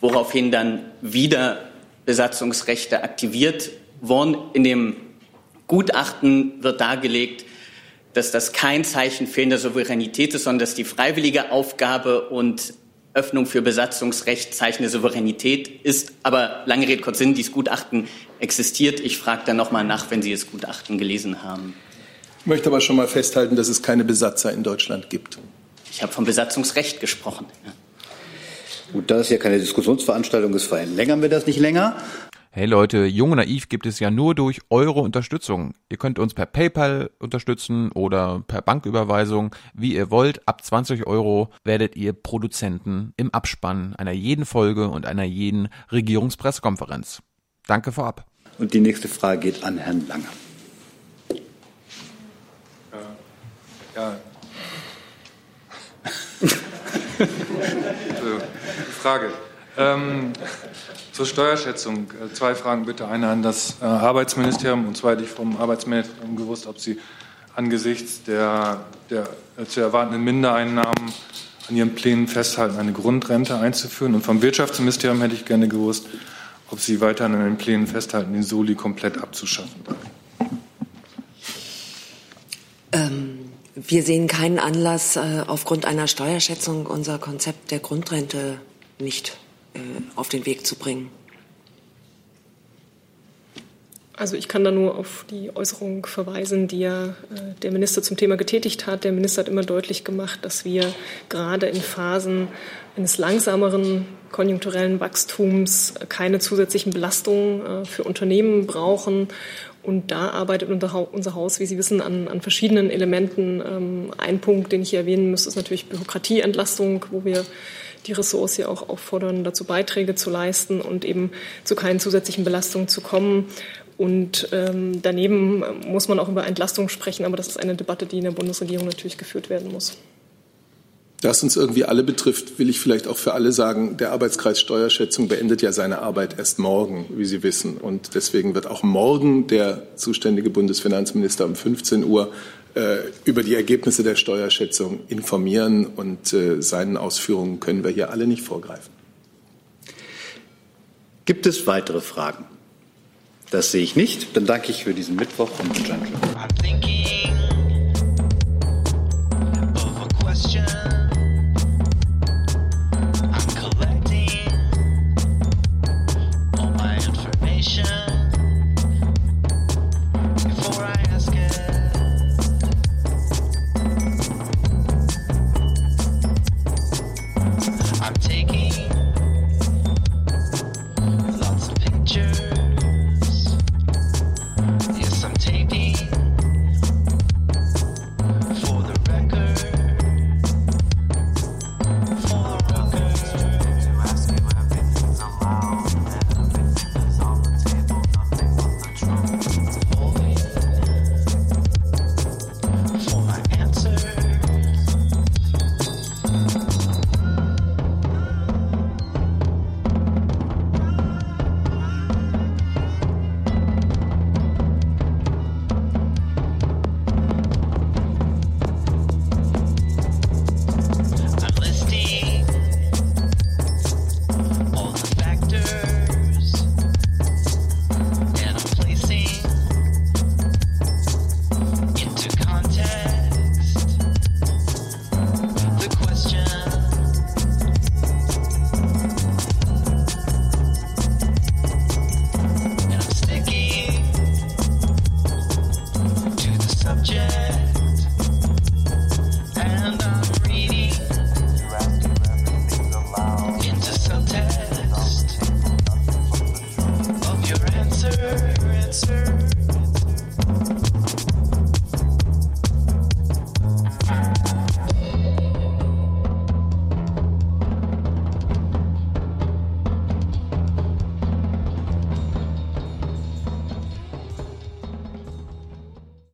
woraufhin dann wieder Besatzungsrechte aktiviert wurden. In dem Gutachten wird dargelegt, dass das kein Zeichen fehlender Souveränität ist, sondern dass die freiwillige Aufgabe und Öffnung für Besatzungsrecht Zeichen der Souveränität ist. Aber lange Rede, kurz Sinn, dieses Gutachten existiert. Ich frage dann nochmal nach, wenn Sie das Gutachten gelesen haben. Ich möchte aber schon mal festhalten, dass es keine Besatzer in Deutschland gibt. Ich habe vom Besatzungsrecht gesprochen. Ja. Gut, da es ja keine Diskussionsveranstaltung ist, verlängern wir das nicht länger. Hey Leute, Jung und Naiv gibt es ja nur durch eure Unterstützung. Ihr könnt uns per PayPal unterstützen oder per Banküberweisung, wie ihr wollt. Ab 20 Euro werdet ihr Produzenten im Abspann einer jeden Folge und einer jeden Regierungspressekonferenz. Danke vorab. Und die nächste Frage geht an Herrn Lange. Ja. Frage. Ähm, zur Steuerschätzung. Äh, zwei Fragen bitte. Eine an das äh, Arbeitsministerium und zweitens vom Arbeitsministerium gewusst, ob Sie angesichts der, der äh, zu erwartenden Mindereinnahmen an Ihren Plänen festhalten, eine Grundrente einzuführen. Und vom Wirtschaftsministerium hätte ich gerne gewusst, ob Sie weiterhin an den Plänen festhalten, den Soli komplett abzuschaffen. Ähm, wir sehen keinen Anlass, aufgrund einer Steuerschätzung unser Konzept der Grundrente nicht auf den Weg zu bringen. Also ich kann da nur auf die Äußerung verweisen, die ja äh, der Minister zum Thema getätigt hat. Der Minister hat immer deutlich gemacht, dass wir gerade in Phasen eines langsameren konjunkturellen Wachstums keine zusätzlichen Belastungen äh, für Unternehmen brauchen. Und da arbeitet unser Haus, wie Sie wissen, an, an verschiedenen Elementen. Ähm, ein Punkt, den ich hier erwähnen müsste, ist natürlich Bürokratieentlastung, wo wir die Ressorts ja auch auffordern, dazu Beiträge zu leisten und eben zu keinen zusätzlichen Belastungen zu kommen. Und ähm, daneben muss man auch über Entlastung sprechen, aber das ist eine Debatte, die in der Bundesregierung natürlich geführt werden muss. Da es uns irgendwie alle betrifft, will ich vielleicht auch für alle sagen, der Arbeitskreis Steuerschätzung beendet ja seine Arbeit erst morgen, wie Sie wissen. Und deswegen wird auch morgen der zuständige Bundesfinanzminister um 15 Uhr über die Ergebnisse der Steuerschätzung informieren und äh, seinen Ausführungen können wir hier alle nicht vorgreifen. Gibt es weitere Fragen? Das sehe ich nicht. Dann danke ich für diesen Mittwoch und Tag.